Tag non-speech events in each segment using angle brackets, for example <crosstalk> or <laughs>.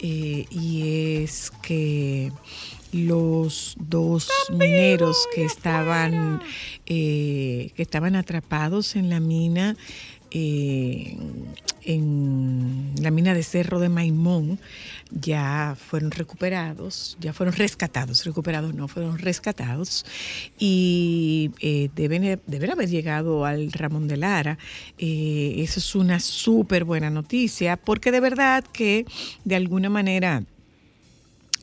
Eh, y es que los dos mineros que estaban eh, que estaban atrapados en la mina eh, en la mina de Cerro de Maimón ya fueron recuperados, ya fueron rescatados, recuperados no, fueron rescatados y eh, deben, deben haber llegado al Ramón de Lara. Eh, eso es una súper buena noticia porque de verdad que de alguna manera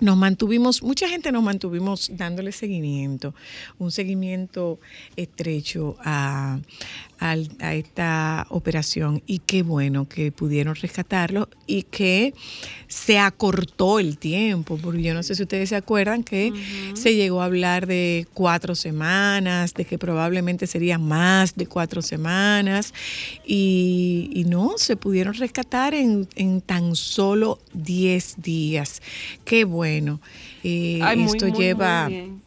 nos mantuvimos, mucha gente nos mantuvimos dándole seguimiento, un seguimiento estrecho a, al- a esta operación y qué bueno que pudieron rescatarlo y que se acortó el tiempo, porque yo no sé si ustedes se acuerdan que se llegó a hablar de cuatro semanas, de que probablemente sería más de cuatro semanas y, y no, se pudieron rescatar en, en tan solo 10 días. Qué bueno. Eh, Ay, muy, esto muy, lleva... muy.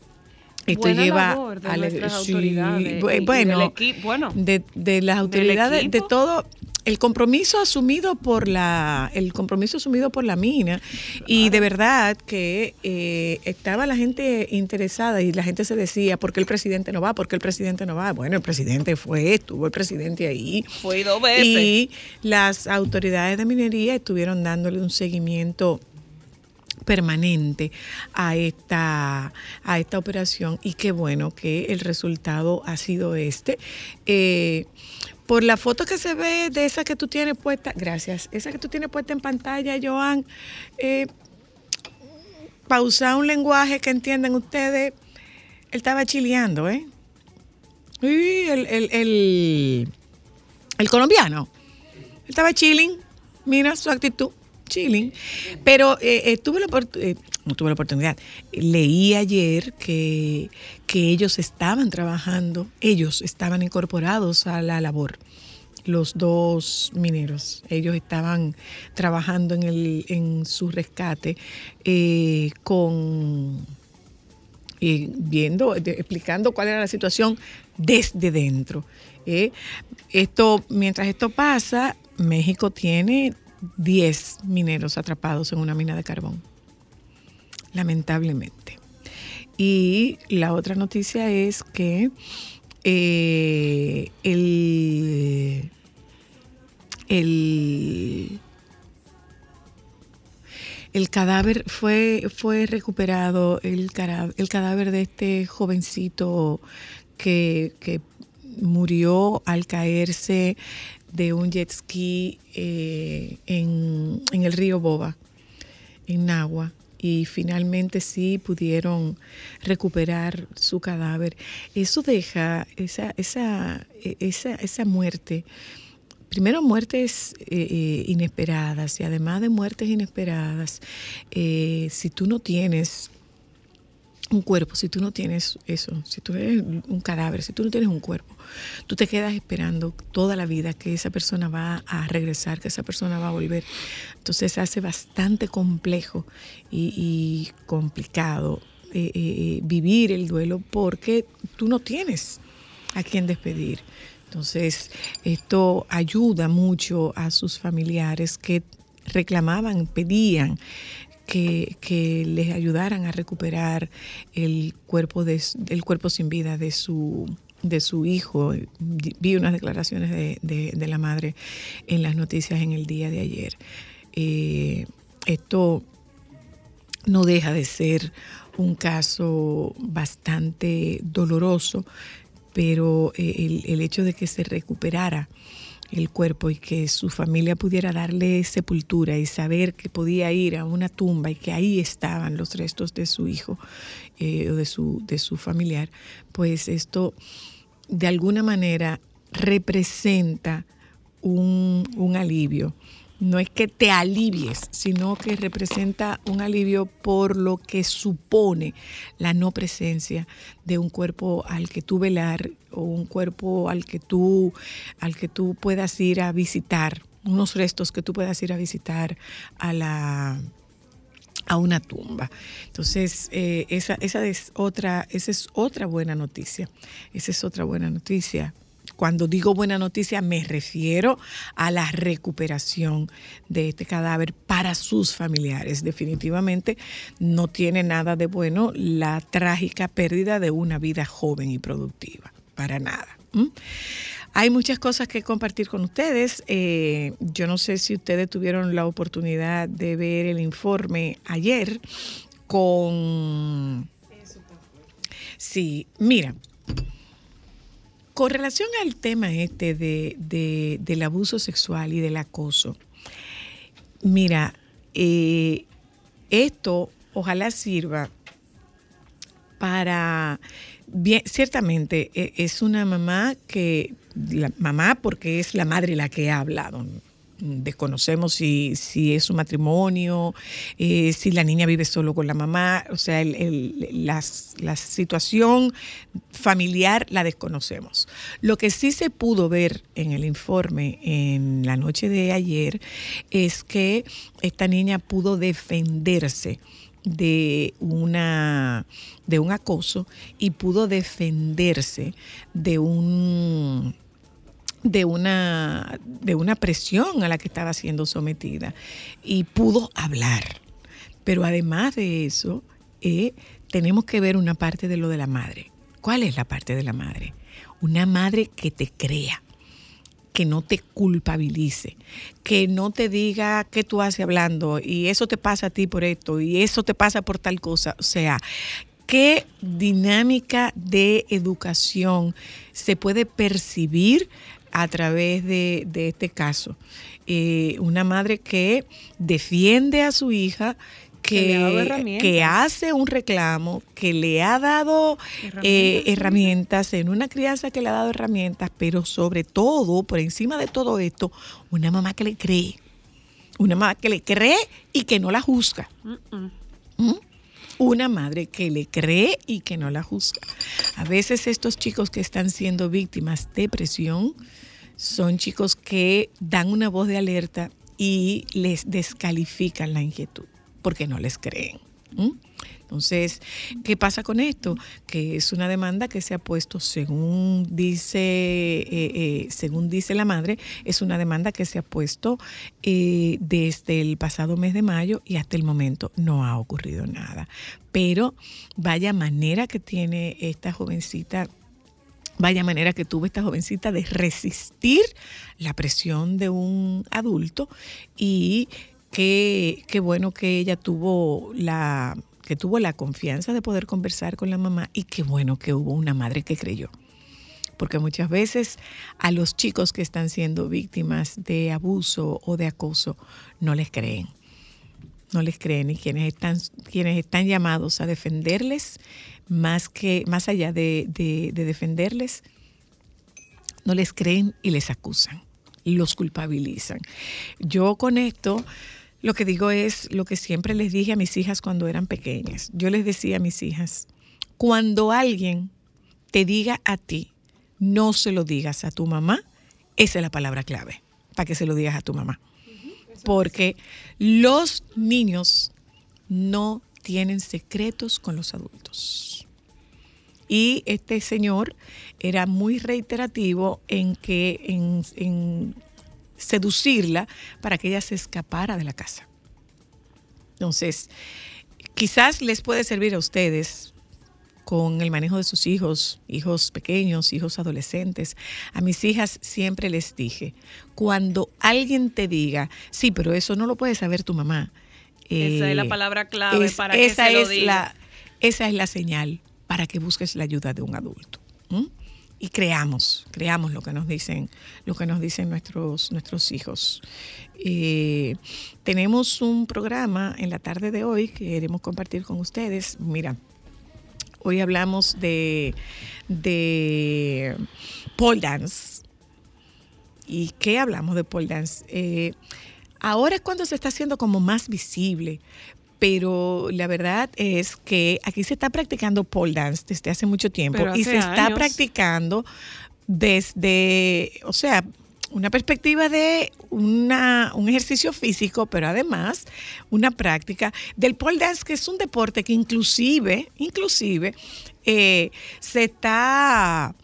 Esto Buena lleva labor de a la- sí, autoridades bueno, bueno, de, de las autoridades, de todo el compromiso asumido por la, el compromiso asumido por la mina y de verdad que eh, estaba la gente interesada y la gente se decía ¿por qué el presidente no va? ¿por qué el presidente no va? Bueno, el presidente fue, estuvo el presidente ahí fue dos veces. y las autoridades de minería estuvieron dándole un seguimiento permanente a esta, a esta operación y qué bueno que el resultado ha sido este. Eh, por la foto que se ve de esa que tú tienes puesta, gracias, esa que tú tienes puesta en pantalla, Joan, eh, pausa un lenguaje que entiendan ustedes, él estaba chileando, ¿eh? El, el, el, el colombiano. Él estaba chilling, mira su actitud, chilling. Pero eh, eh, tuve la oportunidad, no tuve la oportunidad, leí ayer que, que ellos estaban trabajando, ellos estaban incorporados a la labor. Los dos mineros, ellos estaban trabajando en, el, en su rescate eh, con y viendo, explicando cuál era la situación desde dentro. ¿eh? Esto, mientras esto pasa, México tiene 10 mineros atrapados en una mina de carbón, lamentablemente. Y la otra noticia es que eh, el, el el cadáver fue, fue recuperado, el, el cadáver de este jovencito que, que murió al caerse de un jet ski eh, en, en el río Boba, en Nagua. Y finalmente sí pudieron recuperar su cadáver. Eso deja esa, esa, esa, esa muerte primero muertes eh, eh, inesperadas y además de muertes inesperadas, si tú no tienes un cuerpo, si tú no tienes eso, si tú eres un cadáver, si tú no tienes un cuerpo, tú te quedas esperando toda la vida que esa persona va a regresar, que esa persona va a volver. Entonces hace bastante complejo y, complicado eh, eh, vivir el duelo porque tú no tienes a quien despedir. Entonces, esto ayuda mucho a sus familiares que reclamaban, pedían que, les ayudaran a recuperar el cuerpo, de, el cuerpo sin vida de su, de su hijo. Vi unas declaraciones de, de, de la madre en las noticias en el día de ayer. Eh, esto no deja de ser un caso bastante doloroso, pero eh, el, el hecho de que se recuperara el cuerpo y que su familia pudiera darle sepultura y saber que podía ir a una tumba y que ahí estaban los restos de su hijo eh, o de su, de su familiar, pues esto de alguna manera representa un, un alivio. No es que te alivies, sino que representa un alivio por lo que supone la no presencia de un cuerpo al que tú velar o un cuerpo al que tú, al que tú puedas ir a visitar, unos restos que tú puedas ir a visitar a la a una tumba. Entonces, eh, esa, esa, es otra, esa es otra buena noticia. Esa es otra buena noticia. Cuando digo buena noticia me refiero a la recuperación de este cadáver para sus familiares. Definitivamente no tiene nada de bueno la trágica pérdida de una vida joven y productiva. Para nada. Hay muchas cosas que compartir con ustedes. Eh, yo no sé si ustedes tuvieron la oportunidad de ver el informe ayer con... Sí, mira, con relación al tema este de, de- del abuso sexual y del acoso, mira, eh, esto ojalá sirva para, bien, ciertamente eh, es una mamá que, la mamá porque es la madre la que ha hablado, desconocemos si, si es su matrimonio, eh, si la niña vive solo con la mamá, o sea, el- el- la situación familiar la desconocemos. Lo que sí se pudo ver en el informe en la noche de ayer es que esta niña pudo defenderse de una de un acoso y pudo defenderse de un de una, de una presión a la que estaba siendo sometida y pudo hablar. Pero además de eso, eh, tenemos que ver una parte de lo de la madre. ¿Cuál es la parte de la madre? Una madre que te crea, que no te culpabilice, que no te diga qué tú haces hablando y eso te pasa a ti por esto y eso te pasa por tal cosa. O sea, qué dinámica de educación se puede percibir a través de, de este caso. Eh, una madre que defiende a su hija, Que que, hace un reclamo, que le ha dado Herramientas, eh, herramientas, en una crianza que le ha dado herramientas, pero sobre todo, por encima de todo esto, una mamá que le cree. Una mamá que le cree y que no la juzga. ¿Mm? Una madre que le cree y que no la juzga. A veces estos chicos que están siendo víctimas de presión son chicos que dan una voz de alerta y les descalifican la inquietud porque no les creen. Entonces, ¿qué pasa con esto? Que es una demanda que se ha puesto, según dice, eh, eh, según dice la madre, es una demanda que se ha puesto eh, desde el pasado mes de mayo y hasta el momento no ha ocurrido nada. Pero vaya manera que tiene esta jovencita Vaya manera que tuvo esta jovencita de resistir la presión de un adulto y qué, qué bueno que ella tuvo la que tuvo la confianza de poder conversar con la mamá y qué bueno que hubo una madre que creyó. Porque muchas veces a los chicos que están siendo víctimas de abuso o de acoso no les creen no les creen y quienes están, quienes están llamados a defenderles, más que, más allá de, de- de defenderles, no les creen y les acusan, los culpabilizan. Yo con esto lo que digo es lo que siempre les dije a mis hijas cuando eran pequeñas. Yo les decía a mis hijas, cuando alguien te diga a ti, no se lo digas a tu mamá, esa es la palabra clave, para que se lo digas a tu mamá porque los niños no tienen secretos con los adultos. Y este señor era muy reiterativo en que en, seducirla para que ella se escapara de la casa. Entonces, quizás les puede servir a ustedes con el manejo de sus hijos, hijos pequeños, hijos adolescentes. A mis hijas siempre les dije, cuando alguien te diga, sí, pero eso no lo puede saber tu mamá. Esa es la eh, palabra clave es- para que esa se lo es diga. la Esa es la señal para que busques la ayuda de un adulto. Y creamos, creamos lo que nos dicen, lo que nos dicen nuestros, nuestros hijos. Eh, tenemos un programa en la tarde de hoy que queremos compartir con ustedes. Mira, hoy hablamos de, de pole dance. ¿Y qué hablamos de pole dance? Eh, ahora es cuando se está haciendo como más visible, pero la verdad es que aquí se está practicando pole dance desde hace mucho tiempo y se está practicando desde, o sea, una perspectiva de una, un ejercicio físico, pero además una práctica del pole dance, que es un deporte que inclusive, inclusive, eh, se está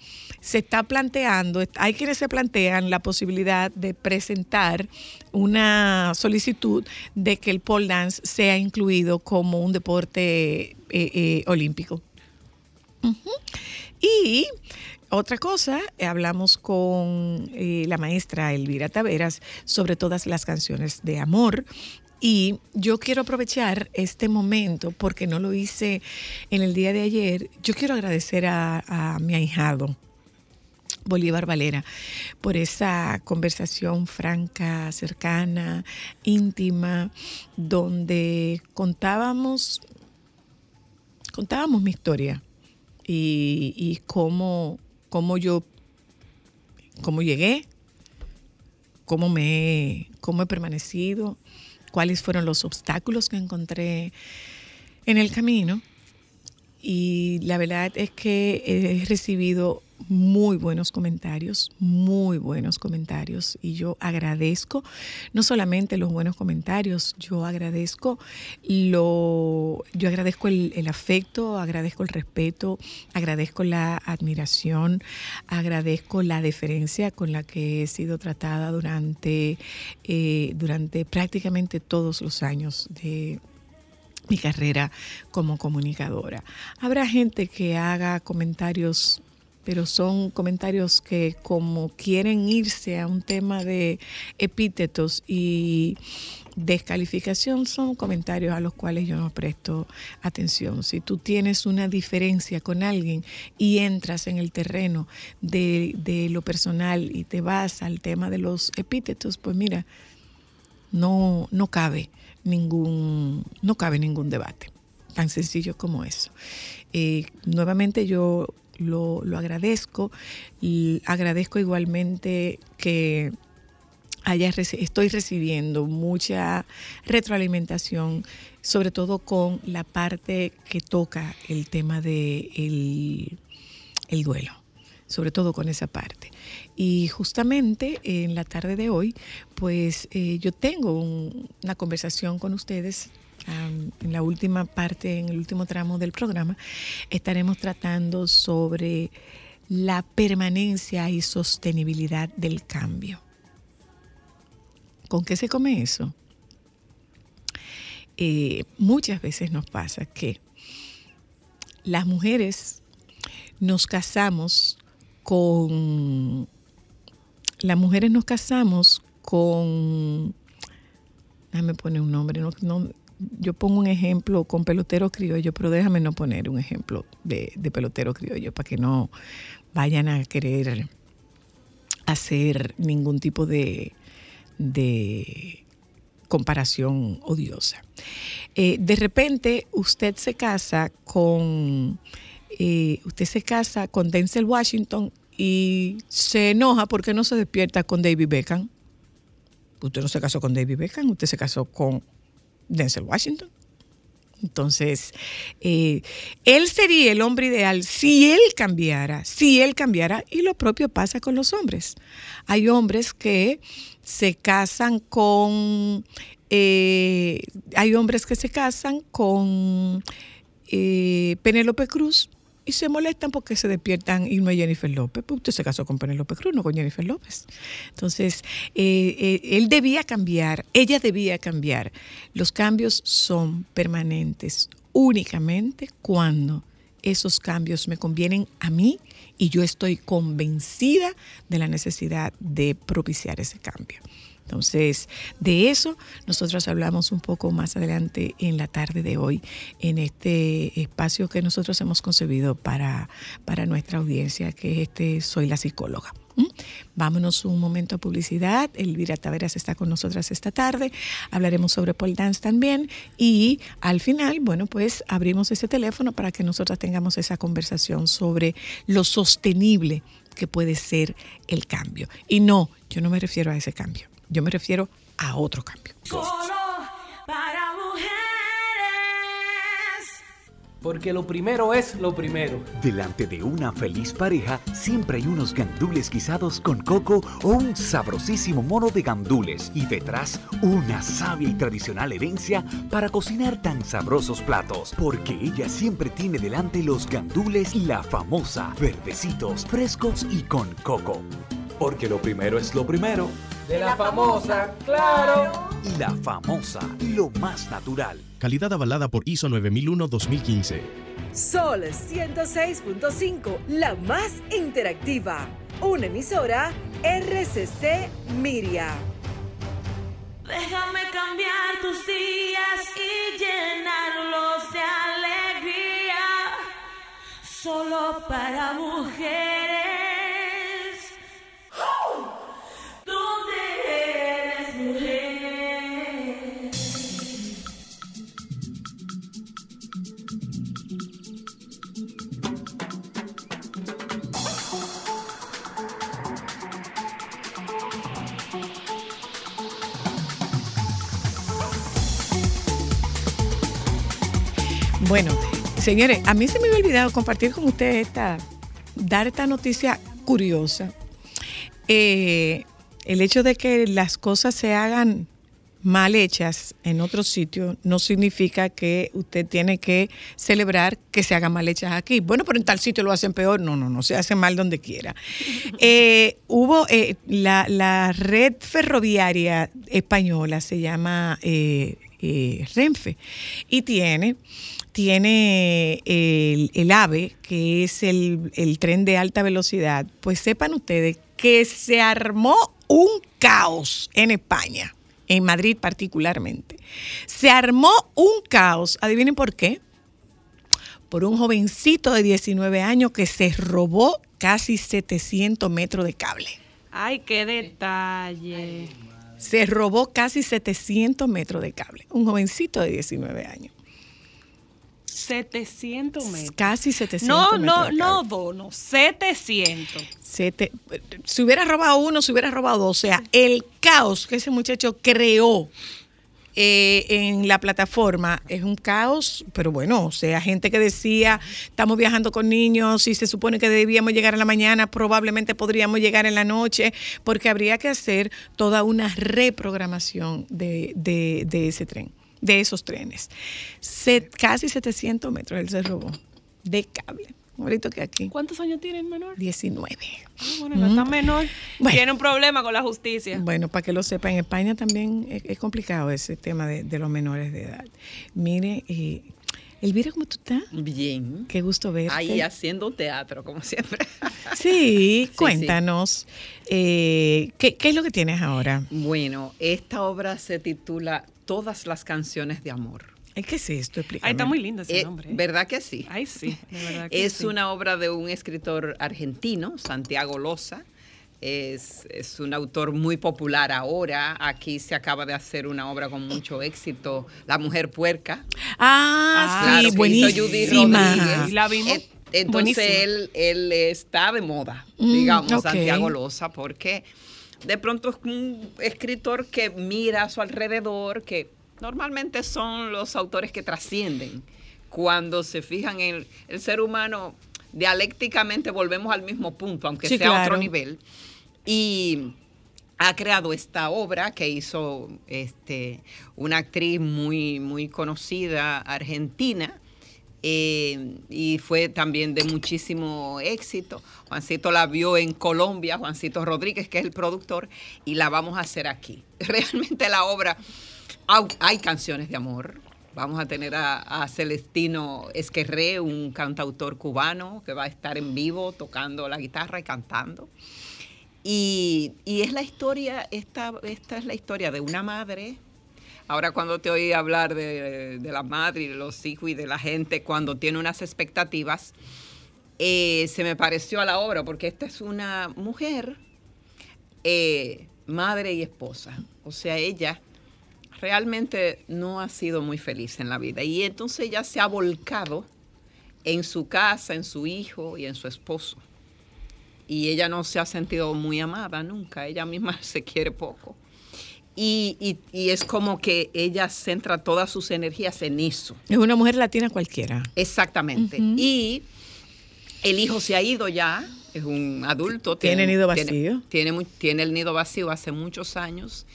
se está planteando, hay quienes se plantean la posibilidad de presentar una solicitud de que el pole dance sea incluido como un deporte eh, eh, olímpico. Y otra cosa, eh, hablamos con la maestra Elvira Taveras sobre todas las canciones de amor. Y yo quiero aprovechar este momento, porque no lo hice en el día de ayer, yo quiero agradecer a mi ahijado, Bolívar Valera, por esa conversación franca, cercana, íntima, donde contábamos, contábamos mi historia y, cómo, cómo yo, cómo llegué, cómo me, cómo he permanecido, cuáles fueron los obstáculos que encontré en el camino. Y la verdad es que he recibido muy buenos comentarios, muy buenos comentarios. Y yo agradezco no solamente los buenos comentarios, yo agradezco lo, yo agradezco el, afecto, agradezco el respeto, agradezco la admiración, agradezco la deferencia con la que he sido tratada durante, eh, durante prácticamente todos los años de mi carrera como comunicadora. Habrá gente que haga comentarios, pero son comentarios que como quieren irse a un tema de epítetos y descalificación, son comentarios a los cuales yo no presto atención. Si tú tienes una diferencia con alguien y entras en el terreno de, de lo personal y te vas al tema de los epítetos, pues mira, no, no cabe ningún, no cabe ningún debate. Tan sencillo como eso. Eh, nuevamente yo lo, lo agradezco agradezco igualmente que reci- estoy recibiendo mucha retroalimentación, sobre todo con la parte que toca el tema de el, el duelo, sobre todo con esa parte. Y justamente en la tarde de hoy, pues eh, yo tengo un- una conversación con ustedes. En la última parte, en el último tramo del programa, estaremos tratando sobre la permanencia y sostenibilidad del cambio. ¿Con qué se come eso? Eh, muchas veces nos pasa que las mujeres nos casamos con las mujeres nos casamos con déjame poner un nombre no, no- yo pongo un ejemplo con pelotero criollo pero déjame no poner un ejemplo de, pelotero criollo para que no vayan a querer hacer ningún tipo de, de comparación odiosa. Eh, de repente usted se casa con eh, usted se casa con Denzel Washington y se enoja porque no se despierta con David Beckham. Usted no se casó con David Beckham, usted se casó con Denzel Washington. Entonces, eh, él sería el hombre ideal si él cambiara, si él cambiara, y lo propio pasa con los hombres. Hay hombres que se casan con, eh, hay hombres que se casan con eh, Penélope Cruz y se molestan porque se despiertan y no hay Jennifer López. Pues usted se casó con Penélope Cruz, no con Jennifer López. Entonces, eh, eh, él debía cambiar, ella debía cambiar. Los cambios son permanentes únicamente cuando esos cambios me convienen a mí y yo estoy convencida de la necesidad de propiciar ese cambio. Entonces, de eso nosotros hablamos un poco más adelante en la tarde de hoy, en este espacio que nosotros hemos concebido para, para nuestra audiencia, que es este Soy la psicóloga. Vámonos un momento a publicidad. Elvira Taveras está con nosotras esta tarde. Hablaremos sobre pole dance también. Y al final, bueno, pues abrimos ese teléfono para que nosotras tengamos esa conversación sobre lo sostenible que puede ser el cambio. Y no, yo no me refiero a ese cambio. Yo me refiero a otro cambio. Solo para mujeres. Porque lo primero es lo primero. Delante de una feliz pareja siempre hay unos gandules guisados con coco o un sabrosísimo mono de gandules y detrás una sabia y tradicional herencia para cocinar tan sabrosos platos. Porque ella siempre tiene delante los gandules la famosa, verdecitos, frescos y con coco. Porque lo primero es lo primero. De la famosa, claro. Y la famosa, lo más natural. Calidad avalada por ISO 9001-2015. Sol 106.5, la más interactiva. Una emisora RCC Miria. Déjame cambiar tus días y llenarlos de alegría. Solo para mujeres. Bueno, señores, a mí se me había olvidado compartir con ustedes esta, dar esta noticia curiosa. Eh, el hecho de que las cosas se hagan mal hechas en otro sitio no significa que usted tiene que celebrar que se hagan mal hechas aquí. Bueno, pero en tal sitio lo hacen peor. No, no, no, se hace mal donde quiera. <laughs> Eh, hubo eh, la, la red ferroviaria española, se llama eh, Renfe, y tiene tiene el, el AVE, que es el, el tren de alta velocidad, pues sepan ustedes que se armó un caos en España, en Madrid particularmente. Se armó un caos, adivinen por qué, por un jovencito de 19 años que se robó casi 700 metros de cable. Ay, qué detalle. Se robó casi 700 metros de cable. Un jovencito de 19 años. 700 metros. Casi 700 No, metros no, no. Dono, 700. Sete- si hubiera robado uno, si hubiera robado dos. O sea, el caos que ese muchacho creó eh, en la plataforma es un caos, pero bueno, o sea, gente que decía, estamos viajando con niños y se supone que debíamos llegar en la mañana, probablemente podríamos llegar en la noche, porque habría que hacer toda una reprogramación de, de- de ese tren, de esos trenes. Se- casi 700 metros él se robó de cable. Ahorita que aquí. ¿Cuántos años tiene el menor? 19. Ah, bueno, no está menor. Bueno. Tiene un problema con la justicia. Bueno, para que lo sepa, en España también es, es complicado ese tema de, de los menores de edad. Mire, eh, Elvira, ¿cómo tú estás? Bien. Qué gusto verte. Ahí haciendo teatro, como siempre. <laughs> Sí, cuéntanos. eh, ¿qué, qué es lo que tienes ahora? Bueno, esta obra se titula Todas las canciones de amor. ¿Qué es esto? Explícame. Ay, está muy lindo ese Eh, nombre. ¿eh? ¿Verdad que sí? Ay, sí, de verdad <laughs> que Es sí. una obra de un escritor argentino, Santiago Loza. Es, es un autor muy popular ahora. Aquí se acaba de hacer una obra con mucho éxito, La Mujer Puerca. Ah, Claro, sí, que buenísima. Rodríguez. ¿Y la vimos? Eh, Entonces Buenísima. él, él está de moda, Mm, digamos. Santiago Loza, porque de pronto es un escritor que mira a su alrededor, que normalmente son los autores que trascienden. Cuando se fijan en el, ser humano, dialécticamente volvemos al mismo punto, aunque Sí, sea a claro. otro nivel. Y ha creado esta obra que hizo este, una actriz muy, muy conocida argentina. Eh, y fue también de muchísimo éxito. Juancito la vio en Colombia, Juancito Rodríguez, que es el productor, y la vamos a hacer aquí. <laughs> Realmente la obra, hay canciones de amor. Vamos a tener a, a Celestino Esquerré, un cantautor cubano, que va a estar en vivo tocando la guitarra y cantando. Y, y es la historia, esta, esta es la historia de una madre. Ahora cuando te oí hablar de, la madre y de los hijos y de la gente cuando tiene unas expectativas, eh, se me pareció a la obra porque esta es una mujer, eh, madre y esposa. O sea, ella realmente no ha sido muy feliz en la vida y entonces ella se ha volcado en su casa, en su hijo y en su esposo y ella no se ha sentido muy amada nunca, ella misma <laughs> se quiere poco. Y, y- y es como que ella centra todas sus energías en eso. Es una mujer latina cualquiera. Exactamente. Y el hijo se ha ido ya, es un adulto. Tiene nido tiene- vacío. Tiene, mu- tiene el nido vacío hace muchos años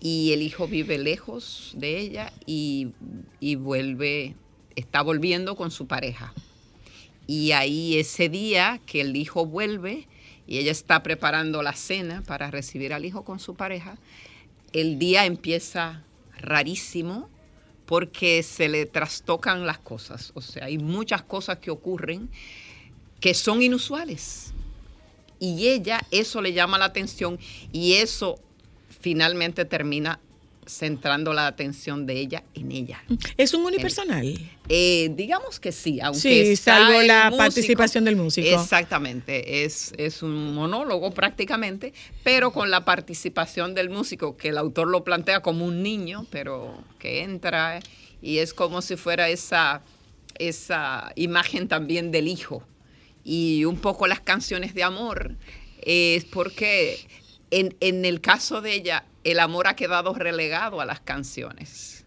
y el hijo vive lejos de ella y, y vuelve, está volviendo con su pareja. Y ahí ese día que el hijo vuelve y ella está preparando la cena para recibir al hijo con su pareja, el día empieza rarísimo porque se le trastocan las cosas. O sea, hay muchas cosas que ocurren que son inusuales. Y ella, eso le llama la atención y eso finalmente termina centrando la atención de ella en ella. Es un unipersonal. Eh, digamos que sí, aunque Sí, salvo la músico. participación del músico. Exactamente, es, es un monólogo prácticamente, pero con la participación del músico, que el autor lo plantea como un niño, pero que entra y es como si fuera esa, esa imagen también del hijo. Y un poco las canciones de amor, es porque en, en el caso de ella, el amor ha quedado relegado a las canciones.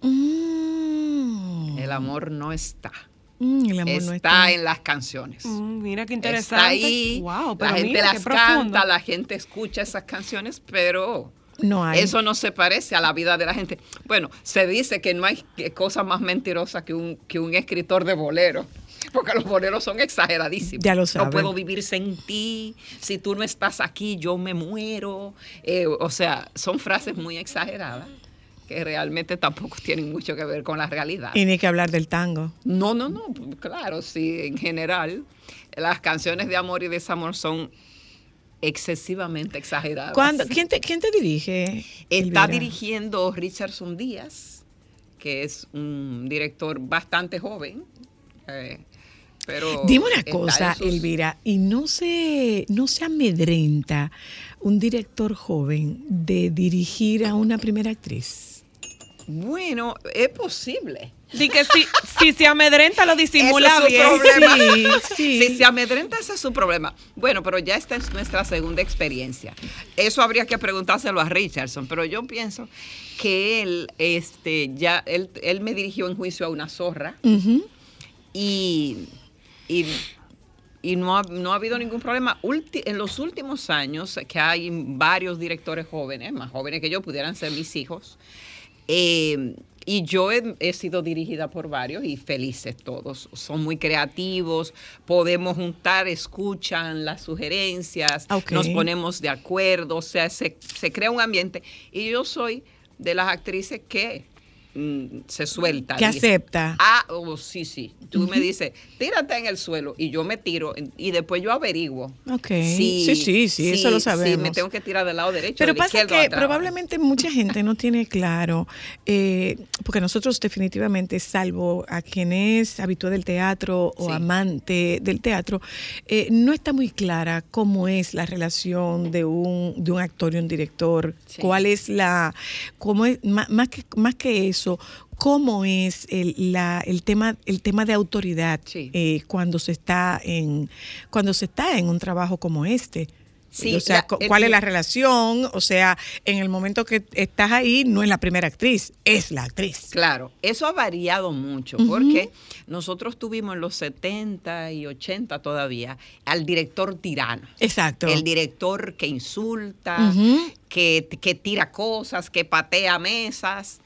Mm. El amor no está. Mm, el amor está, no está. en las canciones. Mm, mira qué Está interesante. ahí, Wow, pero la gente mira, las profundo. canta, la gente escucha esas canciones, pero No hay. eso no se parece a la vida de la gente. Bueno, se dice que no hay cosa más mentirosa que un, que un escritor de bolero. <laughs> Porque los boleros son exageradísimos. Ya lo No saben. puedo vivir sin ti. Si tú no estás aquí, yo me muero. Eh, o sea, son frases muy exageradas que realmente tampoco tienen mucho que ver con la realidad. Y ni que hablar del tango. No, no, no, claro, sí, en general, las canciones de amor y desamor son excesivamente exageradas. ¿Cuándo- quién, te, ¿Quién te dirige? Está Elvira? dirigiendo Richardson Díaz, que es un director bastante joven, eh, pero... Dime una cosa, Elvira, y no se, no se amedrenta un director joven de dirigir a una primera actriz. Bueno, es posible. Di que si, si se amedrenta lo disimula Ese es su bien. problema. Sí, sí. Si se amedrenta, ese es su problema. Bueno, pero ya esta es nuestra segunda experiencia. Eso habría que preguntárselo a Richardson, pero yo pienso que él, este, ya, él, él me dirigió en juicio a una zorra y, y, y no, ha, no ha habido ningún problema. Ulti- en los últimos años, que hay varios directores jóvenes, más jóvenes que yo, pudieran ser mis hijos, eh, y yo he, he sido dirigida por varios y felices todos. Son muy creativos, podemos juntar, escuchan las sugerencias, Ok. nos ponemos de acuerdo, o sea, se, se crea un ambiente. Y yo soy de las actrices que mm, se suelta. Que dice, acepta. Ah, oh, sí, sí. Tú me dices, tírate en el suelo y yo me tiro y después yo averiguo. Ok. Sí, sí, sí, eso lo Sí, sabemos. me tengo que tirar del lado derecho. Pero pasa que probablemente mucha <laughs> gente no tiene claro, eh, porque nosotros definitivamente, salvo a quien es habitual del teatro o Sí. amante del teatro, eh, no está muy clara cómo es la relación de un, de un actor y un director, Sí. cuál es la, cómo es, má- más, que, más que eso, cómo es el, la, el tema el tema de autoridad Sí. eh, cuando se está en cuando se está en un trabajo como este Sí, o sea, la- cu- el- ¿cuál es la relación? O sea, en el momento que estás ahí, no es la primera actriz, es la actriz. Claro, eso ha variado mucho porque nosotros tuvimos en los 70 y 80 todavía al director tirano. Exacto. El director que insulta, que, que tira cosas, que patea mesas.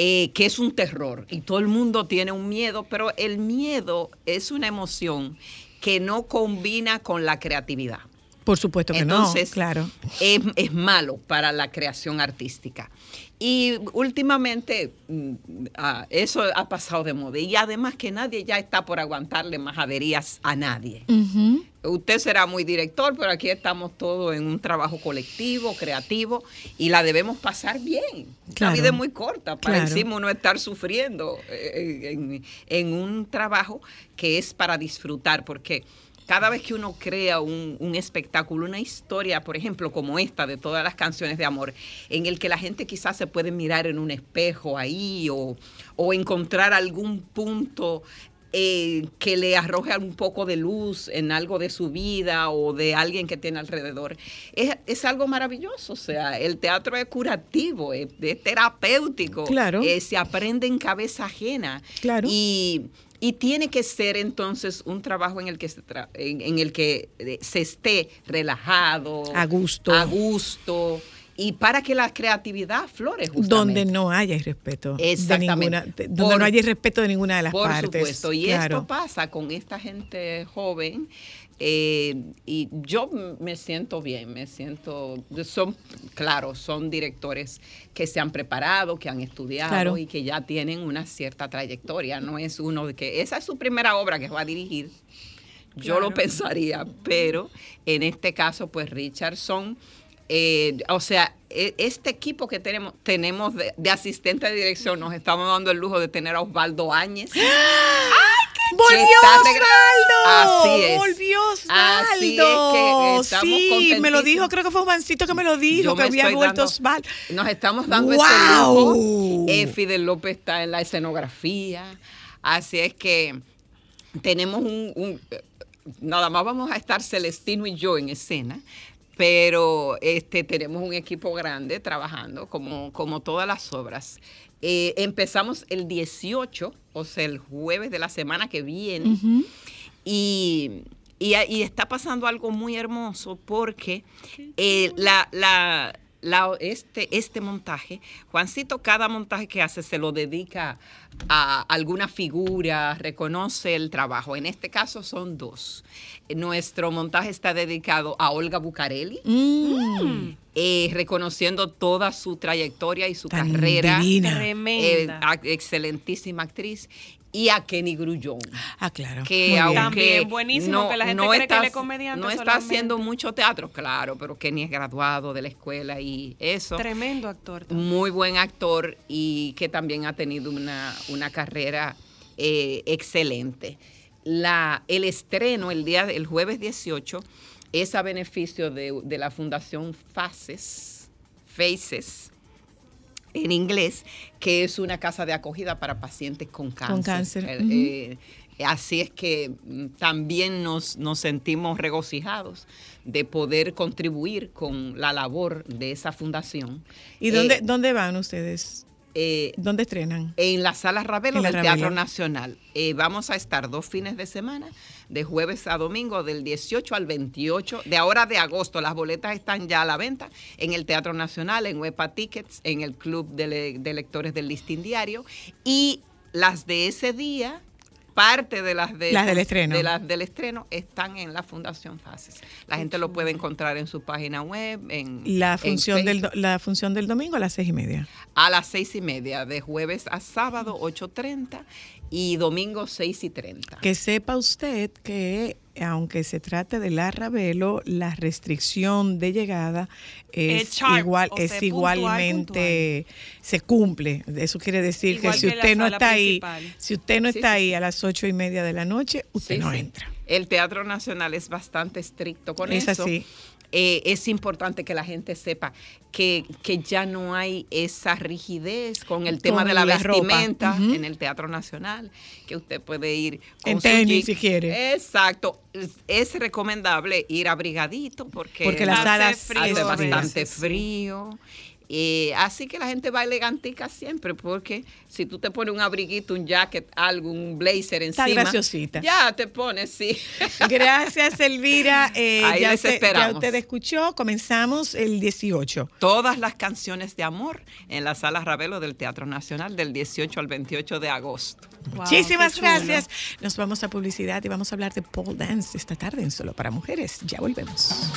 Eh, que es un terror y todo el mundo tiene un miedo, pero el miedo es una emoción que no combina con la creatividad. Por supuesto que Entonces, no, claro. Es, es malo para la creación artística. Y últimamente mm, ah, eso ha pasado de moda. Y además que nadie ya está por aguantarle majaderías a nadie. Usted será muy director, pero aquí estamos todos en un trabajo colectivo, creativo, y la debemos pasar bien. Claro. La vida es muy corta para Claro. encima uno estar sufriendo eh, en, en un trabajo que es para disfrutar, porque cada vez que uno crea un, espectáculo, una historia, por ejemplo, como esta de todas las canciones de amor, en el que la gente quizás se puede mirar en un espejo ahí o, o encontrar algún punto eh, que le arroje un poco de luz en algo de su vida o de alguien que tiene alrededor. Es, es algo maravilloso, o sea, el teatro es curativo, es, es terapéutico, Claro. eh, se aprende en cabeza ajena. Claro. Y, y tiene que ser entonces un trabajo en el que se, tra- en, en el que eh, se esté relajado, A gusto. a gusto, y para que la creatividad flore justamente. Donde no haya irrespeto. De Exactamente. ninguna, de- donde Por- no haya irrespeto de ninguna de las Por partes. supuesto, y claro. esto pasa con esta gente joven. eh, y yo me siento bien, me siento, son, claro, son directores que se han preparado, que han estudiado Claro. y que ya tienen una cierta trayectoria. No es uno de que esa es su primera obra que va a dirigir. Yo lo pensaría, pero en este caso, pues Richardson, eh, o sea, e- este equipo que tenemos, tenemos de, de asistente de dirección, nos estamos dando el lujo de tener a Osvaldo Áñez. ¡Volvió está regre- Osvaldo! Así es. ¡Volvió Así Osvaldo! es que estamos sí, me lo dijo, creo que fue Juancito que me lo dijo, Yo que había vuelto Osvaldo. Nos estamos dando ese ¡Guau! lujo. Eh, Fidel López está en la escenografía. Así es que tenemos un, un- eh, nada más vamos a estar Celestino y yo en escena, pero este tenemos un equipo grande trabajando como, como todas las obras. Eh, empezamos el 18, o sea, el jueves de la semana que viene. Y, y, y está pasando algo muy hermoso porque eh, la, la- la- este, este montaje, Juancito, cada montaje que hace se lo dedica a alguna figura, reconoce el trabajo. En este caso son dos. Nuestro montaje está dedicado a Olga Bucarelli, Mm, eh, reconociendo toda su trayectoria y su Tan carrera. divina. Eh, Tremenda. a- excelentísima actriz. Y a Kenny Grullón Ah, claro. que aunque También buenísimo, que la gente cree que él es comediante no está solamente. haciendo mucho teatro, claro, pero Kenny es graduado de la escuela y eso. Tremendo actor. también. Muy buen actor y que también ha tenido una, una carrera eh, excelente. La, el estreno el día el jueves 18 es a beneficio de, de la Fundación Faces, Faces en inglés, que es una casa de acogida para pacientes con cáncer. cáncer, Eh, eh, así es que mm, también nos, nos sentimos regocijados de poder contribuir con la labor de esa fundación. ¿Y dónde, Eh, dónde van ustedes? Eh, ¿Dónde estrenan? en la Sala Ravelo del Ravelo. Teatro Nacional. Eh, vamos a estar dos fines de semana, de jueves a domingo, del 18 al 28, de ahora de agosto. Las boletas están ya a la venta en el Teatro Nacional, en Huepa Tickets, en el Club de, Le- de Lectores del Listín Diario. Y las de ese día, parte de las de Las del estreno. de las del estreno están en la Fundación Fases. La gente lo puede encontrar en su página web, en La en función, del, la función del domingo a las seis y media. a las seis y media, de jueves a sábado 8.30 y domingo 6 y 30. Que sepa usted que, aunque se trate de la Ravelo, la restricción de llegada es igual, es sea, igualmente se cumple. Eso quiere decir Igual que si que usted no está ahí, si usted no Sí, está sí, ahí a las ocho y media de la noche, usted Sí, no sí. entra. El Teatro Nacional es bastante estricto con Es eso. así. Eh, es importante que la gente sepa que, que ya no hay esa rigidez con el tema Con de la, la vestimenta en el Teatro Nacional, que usted puede ir con En su tenis, si quiere. Exacto. Es, recomendable ir abrigadito porque, Porque las Hace frío bastante sí. Y así que la gente va elegantica siempre, porque si tú te pones un abriguito, un jacket, algo, un blazer encima. Está graciosita. Ya te pones, sí. <laughs> Gracias, Elvira. Eh, Ahí ya, les usted, ya usted escuchó, comenzamos el 18. Todas las canciones de amor en la Sala Ravelo del Teatro Nacional del 18 al 28 de agosto. Muchísimas gracias. Nos vamos a publicidad y vamos a hablar de pole dance esta tarde en Solo para Mujeres. Ya volvemos.